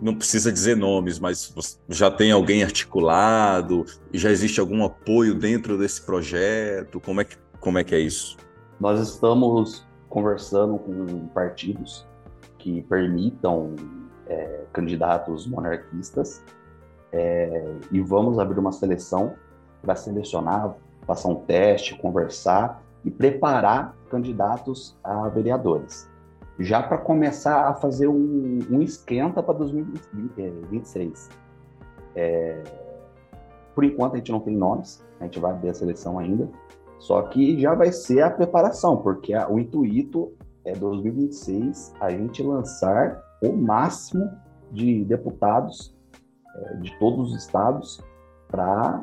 não precisa dizer nomes, mas já tem alguém articulado? Já existe algum apoio dentro desse projeto? Como é que, como é, que é isso? Nós estamos conversando com partidos que permitam é, candidatos monarquistas é, e vamos abrir uma seleção para selecionar, passar um teste, conversar e preparar candidatos a vereadores já para começar a fazer um, um esquenta para 2026. É, por enquanto a gente não tem nomes, a gente vai ver a seleção ainda, só que já vai ser a preparação, porque a, o intuito é 2026 a gente lançar o máximo de deputados é, de todos os estados para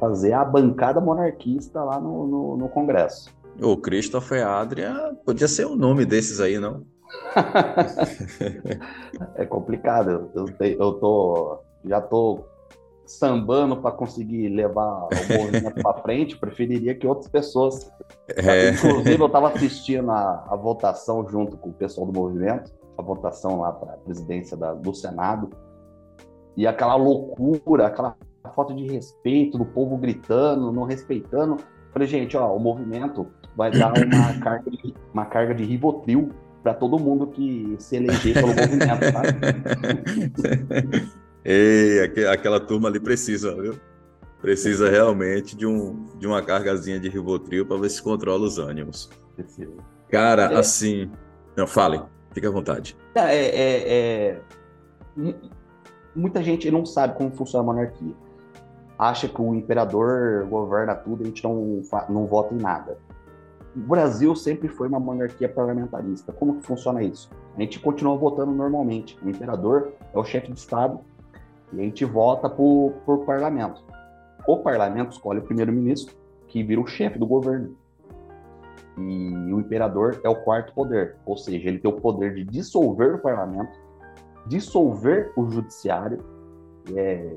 fazer a bancada monarquista lá no, no, no Congresso. O Christopher Adria podia ser um nome desses aí, não? é complicado. Eu, eu tô, já tô sambando para conseguir levar o movimento para frente. Preferiria que outras pessoas. É. Inclusive, eu estava assistindo a, a votação junto com o pessoal do movimento, a votação lá para a presidência da, do Senado. E aquela loucura, aquela falta de respeito do povo gritando, não respeitando. Falei, gente, ó, o movimento vai dar uma carga de, uma carga de Rivotril para todo mundo que se eleger pelo movimento, tá? Ei, aquela turma ali precisa, viu? Precisa realmente de, um, de uma cargazinha de Rivotril para ver se controla os ânimos. Precisa. Cara, é. assim. Não, fale, fique à vontade. É, é, é, muita gente não sabe como funciona a monarquia. Acha que o imperador governa tudo e a gente não, não vota em nada. O Brasil sempre foi uma monarquia parlamentarista. Como que funciona isso? A gente continua votando normalmente. O imperador é o chefe de Estado e a gente vota por, por parlamento. O parlamento escolhe o primeiro-ministro, que vira o chefe do governo. E o imperador é o quarto poder, ou seja, ele tem o poder de dissolver o parlamento, dissolver o judiciário, é,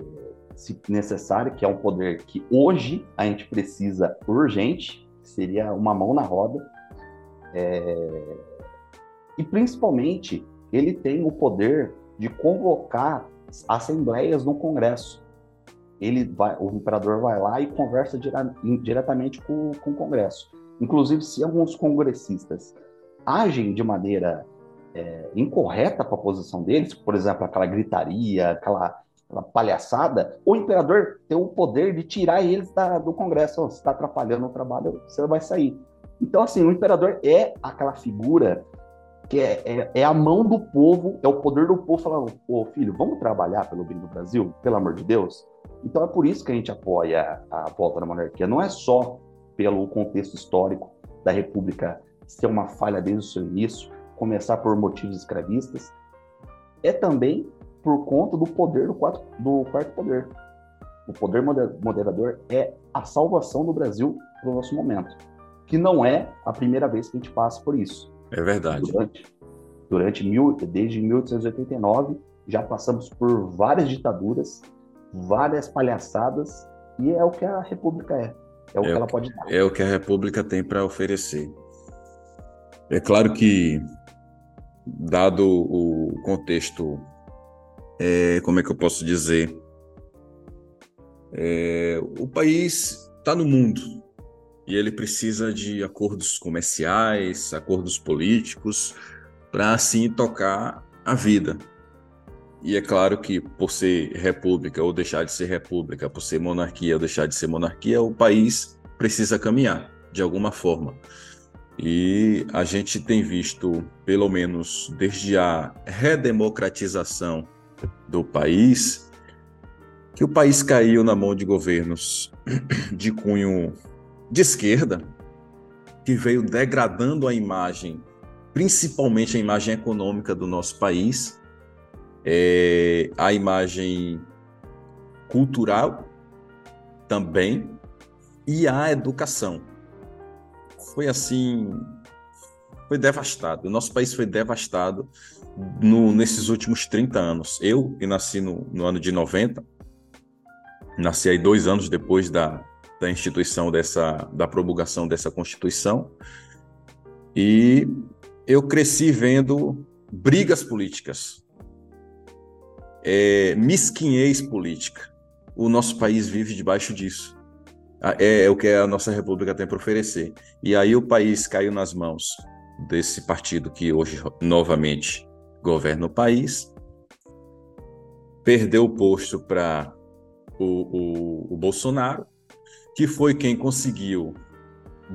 se necessário, que é um poder que hoje a gente precisa urgente, seria uma mão na roda. É... E principalmente, ele tem o poder de convocar assembleias no Congresso. Ele vai, o imperador vai lá e conversa dire... diretamente com, com o Congresso. Inclusive, se alguns congressistas agem de maneira é, incorreta para a posição deles, por exemplo, aquela gritaria, aquela uma palhaçada, o imperador tem o poder de tirar eles da, do Congresso. Se está atrapalhando o trabalho, você vai sair. Então, assim, o imperador é aquela figura que é, é, é, a mão do povo, é o poder do povo falando, ô filho, vamos trabalhar pelo bem do Brasil, pelo amor de Deus? Então é por isso que a gente apoia a volta da monarquia. Não é só pelo contexto histórico da República ser uma falha desde o seu início, começar por motivos escravistas, é também por conta do poder do quarto, do quarto poder. O poder moderador é a salvação do Brasil para o nosso momento, que não é a primeira vez que a gente passa por isso. É verdade. Durante, durante mil, desde 1889, já passamos por várias ditaduras, várias palhaçadas, e é o que a República é. É o é que ela pode dar. É o que a República tem para oferecer. É claro que, dado o contexto, é, como é que eu posso dizer? É, o país está no mundo e ele precisa de acordos comerciais, acordos políticos, para assim tocar a vida. E é claro que, por ser república ou deixar de ser república, por ser monarquia ou deixar de ser monarquia, o país precisa caminhar de alguma forma. E a gente tem visto, pelo menos desde a redemocratização do país, que o país caiu na mão de governos de cunho de esquerda, que veio degradando a imagem, principalmente a imagem econômica do nosso país, é, a imagem cultural também e a educação. Foi assim, foi devastado. O nosso país foi devastado no, nesses últimos 30 anos. Eu, que nasci no, no ano de 90, nasci aí dois anos depois da, da instituição dessa, da promulgação dessa Constituição, e eu cresci vendo brigas políticas, é, mesquinhez política. O nosso país vive debaixo disso. É, é o que a nossa república tem para oferecer. E aí o país caiu nas mãos desse partido que hoje novamente governa o país, perdeu o posto para o, o, o Bolsonaro, que foi quem conseguiu,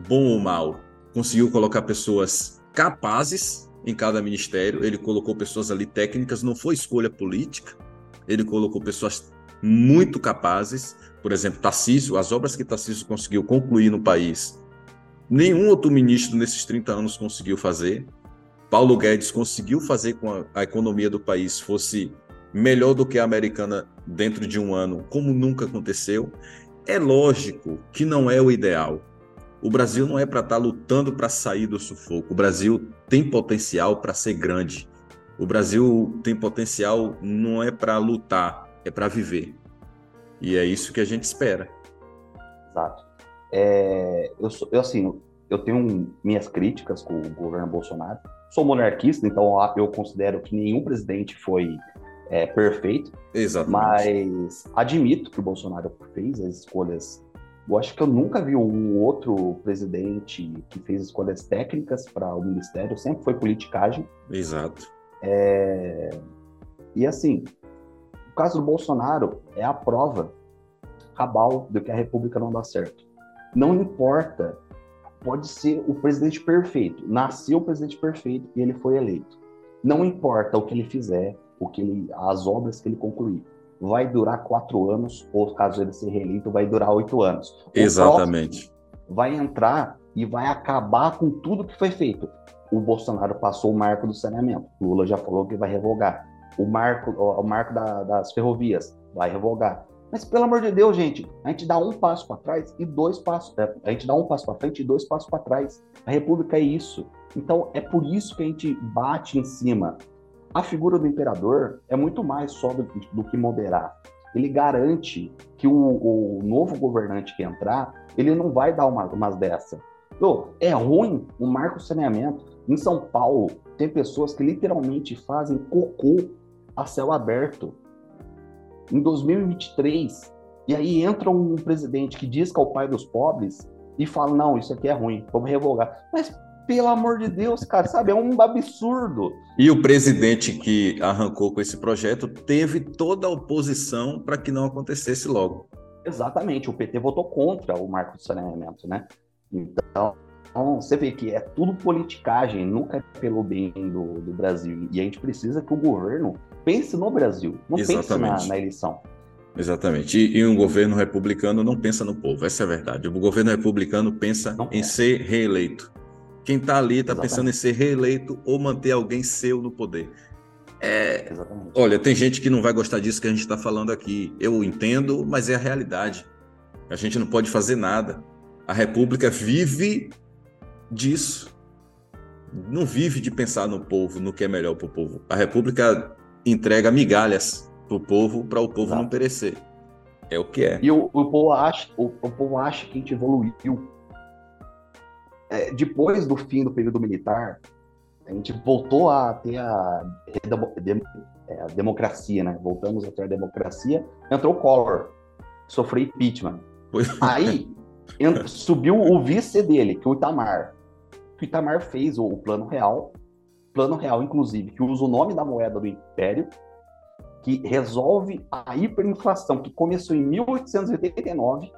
bom ou mal, conseguiu colocar pessoas capazes em cada ministério. Ele colocou pessoas ali técnicas, não foi escolha política. Ele colocou pessoas muito capazes. Por exemplo, Tarcísio, as obras que Tarcísio conseguiu concluir no país, nenhum outro ministro nesses 30 anos conseguiu fazer. Paulo Guedes conseguiu fazer com a, a economia do país fosse melhor do que a americana dentro de um ano, como nunca aconteceu. É lógico que não é o ideal. O Brasil não é para estar tá lutando para sair do sufoco. O Brasil tem potencial para ser grande. O Brasil tem potencial não é para lutar, é para viver. E é isso que a gente espera. Exato. É, eu, eu, assim, eu tenho minhas críticas com o governo Bolsonaro. Sou monarquista, então eu considero que nenhum presidente foi é, perfeito. Exatamente. Mas admito que o Bolsonaro fez as escolhas. Eu acho que eu nunca vi um outro presidente que fez escolhas técnicas para o ministério, sempre foi politicagem. Exato. É... E assim, o caso do Bolsonaro é a prova cabal do que a República não dá certo. Não importa, pode ser o presidente perfeito, nasceu o presidente perfeito e ele foi eleito. Não importa o que ele fizer, o que ele, as obras que ele concluir. Vai durar quatro anos, ou caso ele seja reeleito, vai durar oito anos. O Exatamente. Vai entrar e vai acabar com tudo que foi feito. O Bolsonaro passou o marco do saneamento. Lula já falou que vai revogar. O marco, o marco da, das ferrovias vai revogar. Mas pelo amor de Deus, gente, a gente dá um passo para trás e dois passos. É, a gente dá um passo para frente e dois passos para trás. A República é isso. Então é por isso que a gente bate em cima a figura do imperador é muito mais só do, do que moderar. Ele garante que o, o, novo governante que entrar, ele não vai dar uma, umas dessa. Pô, é ruim o marco saneamento. Em São Paulo, tem pessoas que literalmente fazem cocô a céu aberto. Em 2023, e aí entra um presidente que diz que é o pai dos pobres e fala: não, isso aqui é ruim, vamos revogar. Mas pelo amor de Deus, cara, sabe? É um absurdo. E o presidente que arrancou com esse projeto teve toda a oposição para que não acontecesse logo. Exatamente, o PT votou contra o marco de saneamento, né? Então, você vê que é tudo politicagem, nunca é pelo bem do, do Brasil. E a gente precisa que o governo pense no Brasil, não Exatamente. pense na, na eleição. Exatamente. E, e, um governo republicano não pensa no povo, essa é a verdade. O governo republicano pensa não em ser reeleito. Quem está ali está pensando em ser reeleito ou manter alguém seu no poder. É, olha, tem gente que não vai gostar disso que a gente está falando aqui. Eu entendo, mas é a realidade. A gente não pode fazer nada. A República vive disso. Não vive de pensar no povo, no que é melhor para o povo. A República entrega migalhas para o povo, para o povo Exato. não perecer. É o que é. E o, o, povo, acha, o, o povo acha que a gente evoluiu. É, depois do fim do período militar, a gente voltou a ter a, é, a democracia, né? Voltamos a ter a democracia. Entrou o Collor, sofreu impeachment. Aí subiu o vice dele, que é o Itamar. O Itamar fez o, o plano real, plano real, inclusive, que usa o nome da moeda do Império, que resolve a hiperinflação que começou em 1889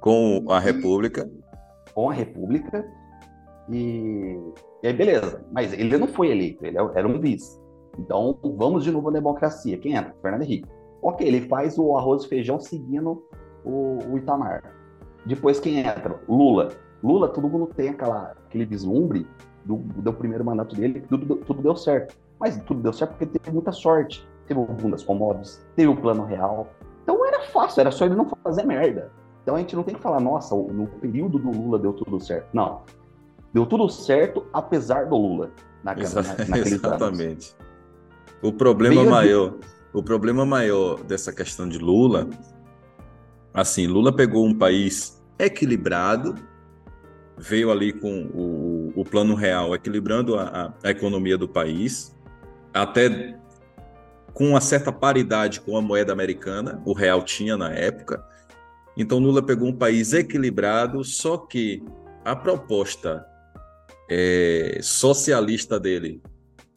com a República. Com a República. E, e aí, beleza. Mas ele não foi eleito, ele era um vice. Então, vamos de novo à democracia. Quem entra? Fernando Henrique. Ok, ele faz o arroz e feijão seguindo o, o Itamar. Depois, quem entra? Lula. Lula, todo mundo tem aquela, aquele vislumbre do, do primeiro mandato dele, tudo, tudo deu certo. Mas tudo deu certo porque teve muita sorte. Teve o boom das commodities, teve o plano real. Então era fácil, era só ele não fazer merda. Então a gente não tem que falar, nossa, no período do Lula deu tudo certo. Não. Deu tudo certo apesar do Lula. Naquela, Exatamente. Anos. O problema maior, o problema maior dessa questão de Lula, assim, Lula pegou um país equilibrado, veio ali com o, o plano real equilibrando a, a, economia do país, até com uma certa paridade com a moeda americana, o real tinha na época. Então Lula pegou um país equilibrado, só que a proposta é, socialista dele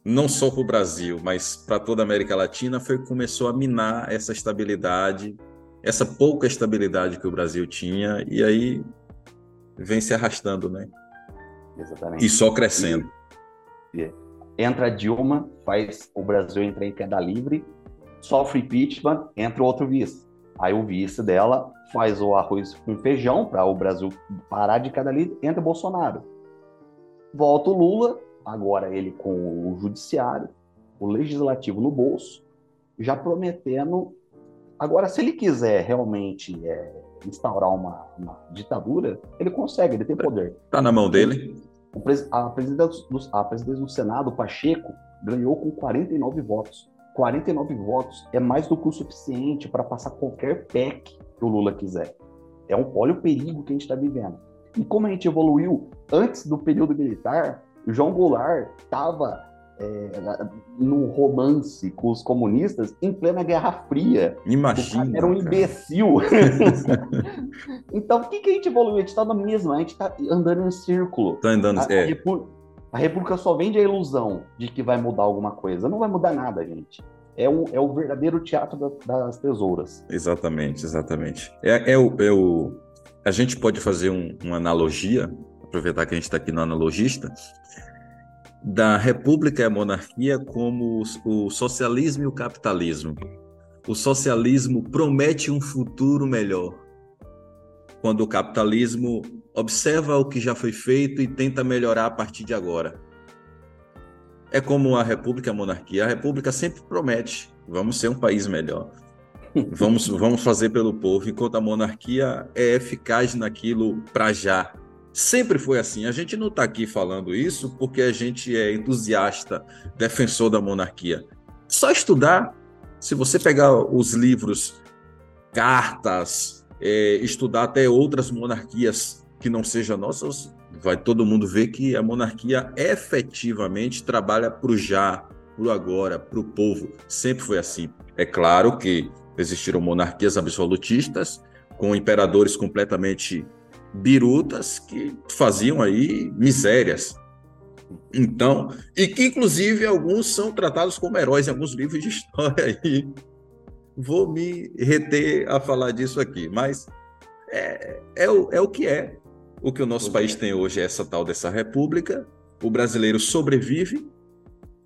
não só para o Brasil, mas para toda a América Latina, foi começou a minar essa estabilidade, essa pouca estabilidade que o Brasil tinha, e aí vem se arrastando, né? Exatamente. E só crescendo. E, e entra Dilma, faz o Brasil entrar em queda livre, sofre impeachment, entra outro vice. Aí o vice dela faz o arroz com feijão para o Brasil parar de queda livre, entra Bolsonaro. Volta o Lula, agora ele com o judiciário, o legislativo no bolso, já prometendo. Agora, se ele quiser realmente é, instaurar uma, uma, ditadura, ele consegue, ele tem poder. Está na mão dele. a, presidente do, a presidente do Senado, Pacheco, ganhou com 49 votos. 49 votos é mais do que o suficiente para passar qualquer PEC que o Lula quiser. É um, olha o perigo que a gente está vivendo. E como a gente evoluiu antes do período militar, João Goulart estava é, num romance com os comunistas em plena Guerra Fria. Imagina. era um imbecil. então, o que, que a gente evoluiu? A gente está no mesmo, a gente está andando em círculo. Está andando, a, é. A, República, a República só vende a ilusão de que vai mudar alguma coisa. Não vai mudar nada, gente. É, um, é o verdadeiro teatro da, das tesouras. Exatamente, exatamente. É, é, o, é o... A gente pode fazer um, uma analogia aproveitar que a gente está aqui no analogista, da república e a monarquia como o socialismo e o capitalismo. O socialismo promete um futuro melhor, quando o capitalismo observa o que já foi feito e tenta melhorar a partir de agora. É como a república e a monarquia. A república sempre promete: vamos ser um país melhor. Vamos, vamos fazer pelo povo, enquanto a monarquia é eficaz naquilo para já, Sempre foi assim. A gente não está aqui falando isso porque a gente é entusiasta, defensor da monarquia. Só estudar. Se você pegar os livros, cartas, é, estudar até outras monarquias que não sejam nossas, vai todo mundo ver que a monarquia efetivamente trabalha para o já, para o agora, para o povo. Sempre foi assim. É claro que existiram monarquias absolutistas, com imperadores completamente birutas que faziam aí misérias. Então, e que inclusive alguns são tratados como heróis em alguns livros de história aí. Vou me reter a falar disso aqui, mas é, é, o, é o que é. O que o nosso país tem hoje é essa tal dessa república. O brasileiro sobrevive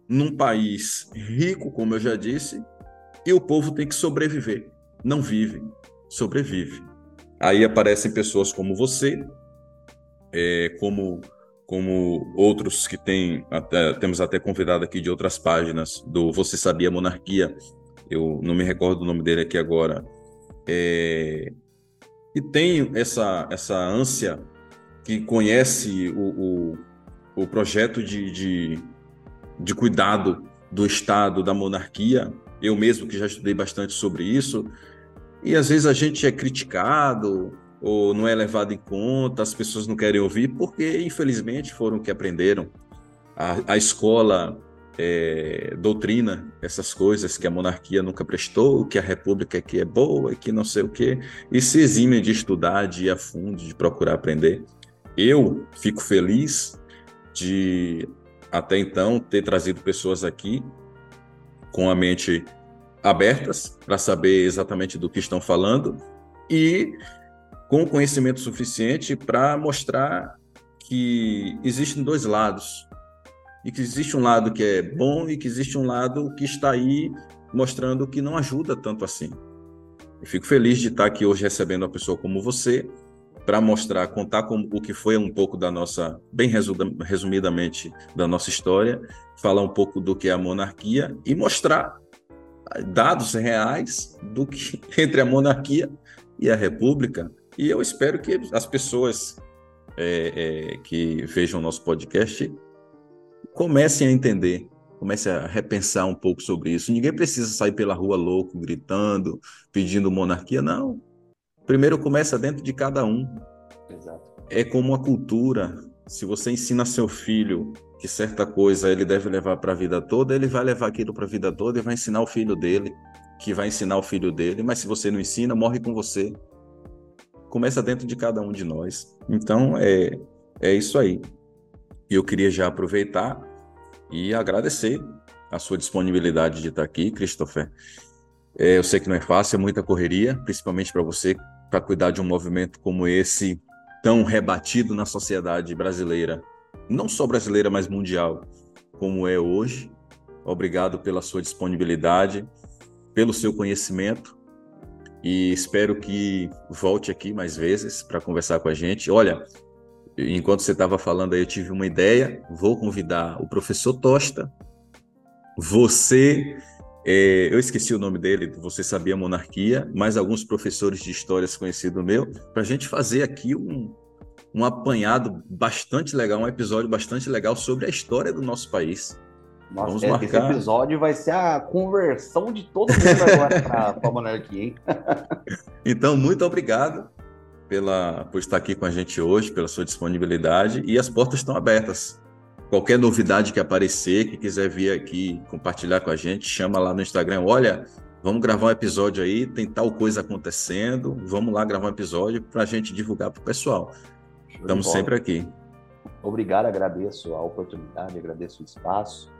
num país rico, como eu já disse, e o povo tem que sobreviver. Não vive, sobrevive. Aí aparecem pessoas como você, é, como como outros que tem até, temos até convidado aqui de outras páginas do Você Sabia Monarquia, eu não me recordo o nome dele aqui agora, é, e tem essa, essa ânsia que conhece o, o, o projeto de, de, de, cuidado do Estado, da monarquia. Eu mesmo que já estudei bastante sobre isso. E às vezes a gente é criticado ou não é levado em conta, as pessoas não querem ouvir, porque infelizmente foram que aprenderam. A, a escola é, doutrina essas coisas que a monarquia nunca prestou, que a república aqui é boa, que não sei o quê, e se eximem de estudar, de ir a fundo, de procurar aprender. Eu fico feliz de, até então, ter trazido pessoas aqui com a mente abertas para saber exatamente do que estão falando e com conhecimento suficiente para mostrar que existem dois lados e que existe um lado que é bom e que existe um lado que está aí mostrando que não ajuda tanto assim. Eu fico feliz de estar aqui hoje recebendo uma pessoa como você para mostrar, contar com o que foi um pouco da nossa, bem resumidamente, da nossa história, falar um pouco do que é a monarquia e mostrar dados reais do que entre a monarquia e a república. E eu espero que as pessoas é, é, que vejam o nosso podcast comecem a entender, comecem a repensar um pouco sobre isso. Ninguém precisa sair pela rua louco, gritando, pedindo monarquia, não. Primeiro começa dentro de cada um. Exato. É como a cultura. Se você ensina seu filho que certa coisa ele deve levar para a vida toda, ele vai levar aquilo para a vida toda e vai ensinar o filho dele, que vai ensinar o filho dele. Mas se você não ensina, morre com você. Começa dentro de cada um de nós. Então é é isso aí. Eu queria já aproveitar e agradecer a sua disponibilidade de estar aqui, Christopher. É, eu sei que não é fácil, é muita correria, principalmente para você, para cuidar de um movimento como esse, tão rebatido na sociedade brasileira, não só brasileira, mas mundial, como é hoje. Obrigado pela sua disponibilidade, pelo seu conhecimento e espero que volte aqui mais vezes para conversar com a gente. Olha, enquanto você estava falando aí, eu tive uma ideia. Vou convidar o professor Tosta. Você, é, eu esqueci o nome dele, você sabia monarquia, mais alguns professores de histórias conhecidos meu, para a gente fazer aqui um, um apanhado bastante legal, um episódio bastante legal sobre a história do nosso país. Nossa, Vamos marcar. esse episódio vai ser a conversão de todo mundo agora para a monarquia, hein? então, muito obrigado pela, por estar aqui com a gente hoje, pela sua disponibilidade e as portas estão abertas. Qualquer novidade que aparecer, que quiser vir aqui compartilhar com a gente, chama lá no Instagram. Olha, vamos gravar um episódio aí, tem tal coisa acontecendo, vamos lá gravar um episódio para a gente divulgar para o pessoal. Estamos sempre aqui. Obrigado, agradeço a oportunidade, agradeço o espaço.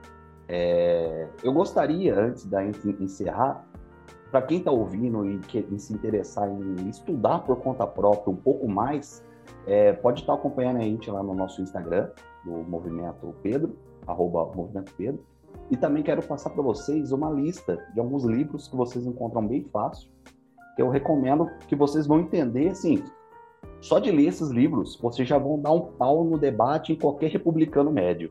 É, eu gostaria, antes da encerrar, para quem está ouvindo e, que, e se interessar em estudar por conta própria um pouco mais, é, pode estar tá acompanhando a gente lá no nosso Instagram, do Movimento Pedro, arroba Movimento Pedro. E também quero passar para vocês uma lista de alguns livros que vocês encontram bem fácil, que eu recomendo que vocês vão entender, assim, só de ler esses livros, vocês já vão dar um pau no debate em qualquer republicano médio.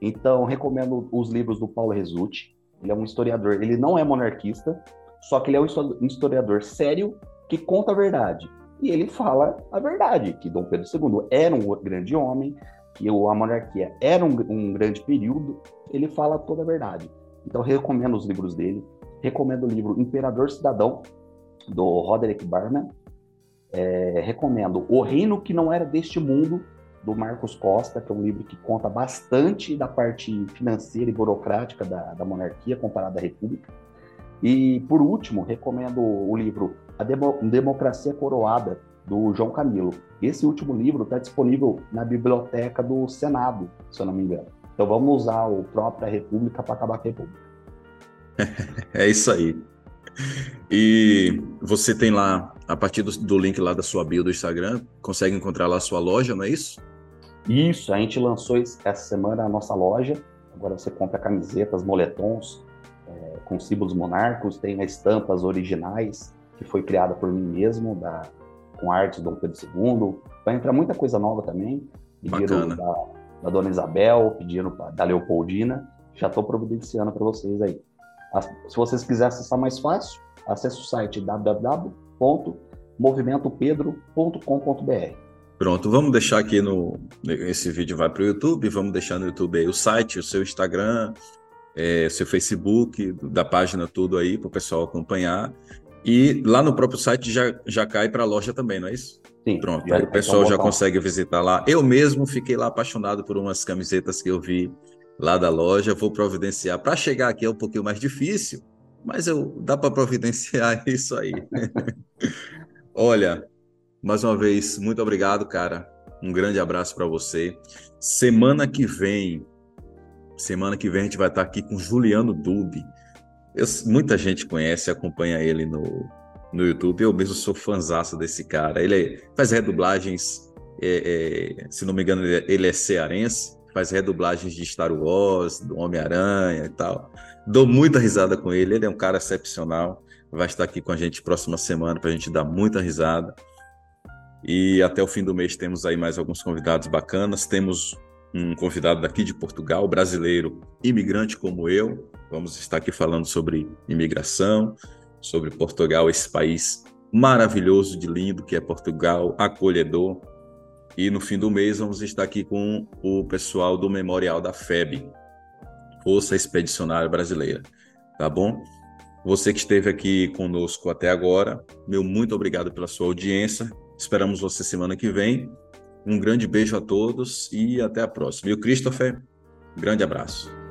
Então, recomendo os livros do Paulo Resutti. Ele é um historiador, ele não é monarquista, só que ele é um historiador sério que conta a verdade. E ele fala a verdade, que Dom Pedro II era um grande homem, que a monarquia era um, um grande período. Ele fala toda a verdade. Então, recomendo os livros dele. Recomendo o livro Imperador Cidadão, do Roderick Barman. É, recomendo O Reino que Não Era Deste Mundo, do Marcos Costa, que é um livro que conta bastante da parte financeira e burocrática da, da monarquia comparada à república. E, por último, recomendo o livro A Democracia Coroada, do João Camilo. Esse último livro está disponível na biblioteca do Senado, se eu não me engano. Então vamos usar o próprio República para acabar com a República. é isso aí. E você tem lá, a partir do, do, link lá da sua bio do Instagram, consegue encontrar lá a sua loja, não é isso? Isso, a gente lançou essa semana a nossa loja. Agora você compra camisetas, moletons, é, com símbolos monarcos, tem as estampas originais, que foi criada por mim mesmo, da, com artes do Dom Pedro II. Vai entrar muita coisa nova também. Pediram da, da, Dona Isabel, pediram da Leopoldina. Já estou providenciando para vocês aí. As, se vocês quiserem acessar mais fácil, acesse o site www.movimentopedro.com.br. Pronto, vamos deixar aqui no. Esse vídeo vai para o YouTube, vamos deixar no YouTube aí o site, o seu Instagram, é, seu Facebook, da página, tudo aí, para o pessoal acompanhar. E lá no próprio site já, já cai para a loja também, não é isso? Sim. Pronto, já, o pessoal já consegue visitar lá. Eu mesmo fiquei lá apaixonado por umas camisetas que eu vi lá da loja. Vou providenciar. Para chegar aqui é um pouquinho mais difícil, mas eu dá para providenciar isso aí. Olha, mais uma vez, muito obrigado, cara. Um grande abraço para você. Semana que vem, semana que vem a gente vai estar aqui com Juliano Dube. Eu, muita gente conhece, acompanha ele no, no YouTube. Eu mesmo sou fãzaço desse cara. Ele é, faz redublagens, é, é, se não me engano, ele é cearense, faz redublagens de Star Wars, do Homem-Aranha e tal. Dou muita risada com ele, ele é um cara excepcional. Vai estar aqui com a gente próxima semana para a gente dar muita risada. E até o fim do mês temos aí mais alguns convidados bacanas. Temos um convidado daqui de Portugal, brasileiro, imigrante como eu. Vamos estar aqui falando sobre imigração, sobre Portugal, esse país maravilhoso de lindo que é Portugal, acolhedor. E no fim do mês vamos estar aqui com o pessoal do Memorial da FEB, Força Expedicionária Brasileira, tá bom? Você que esteve aqui conosco até agora, meu muito obrigado pela sua audiência. Esperamos você semana que vem. Um grande beijo a todos e até a próxima. E o Christopher, grande abraço.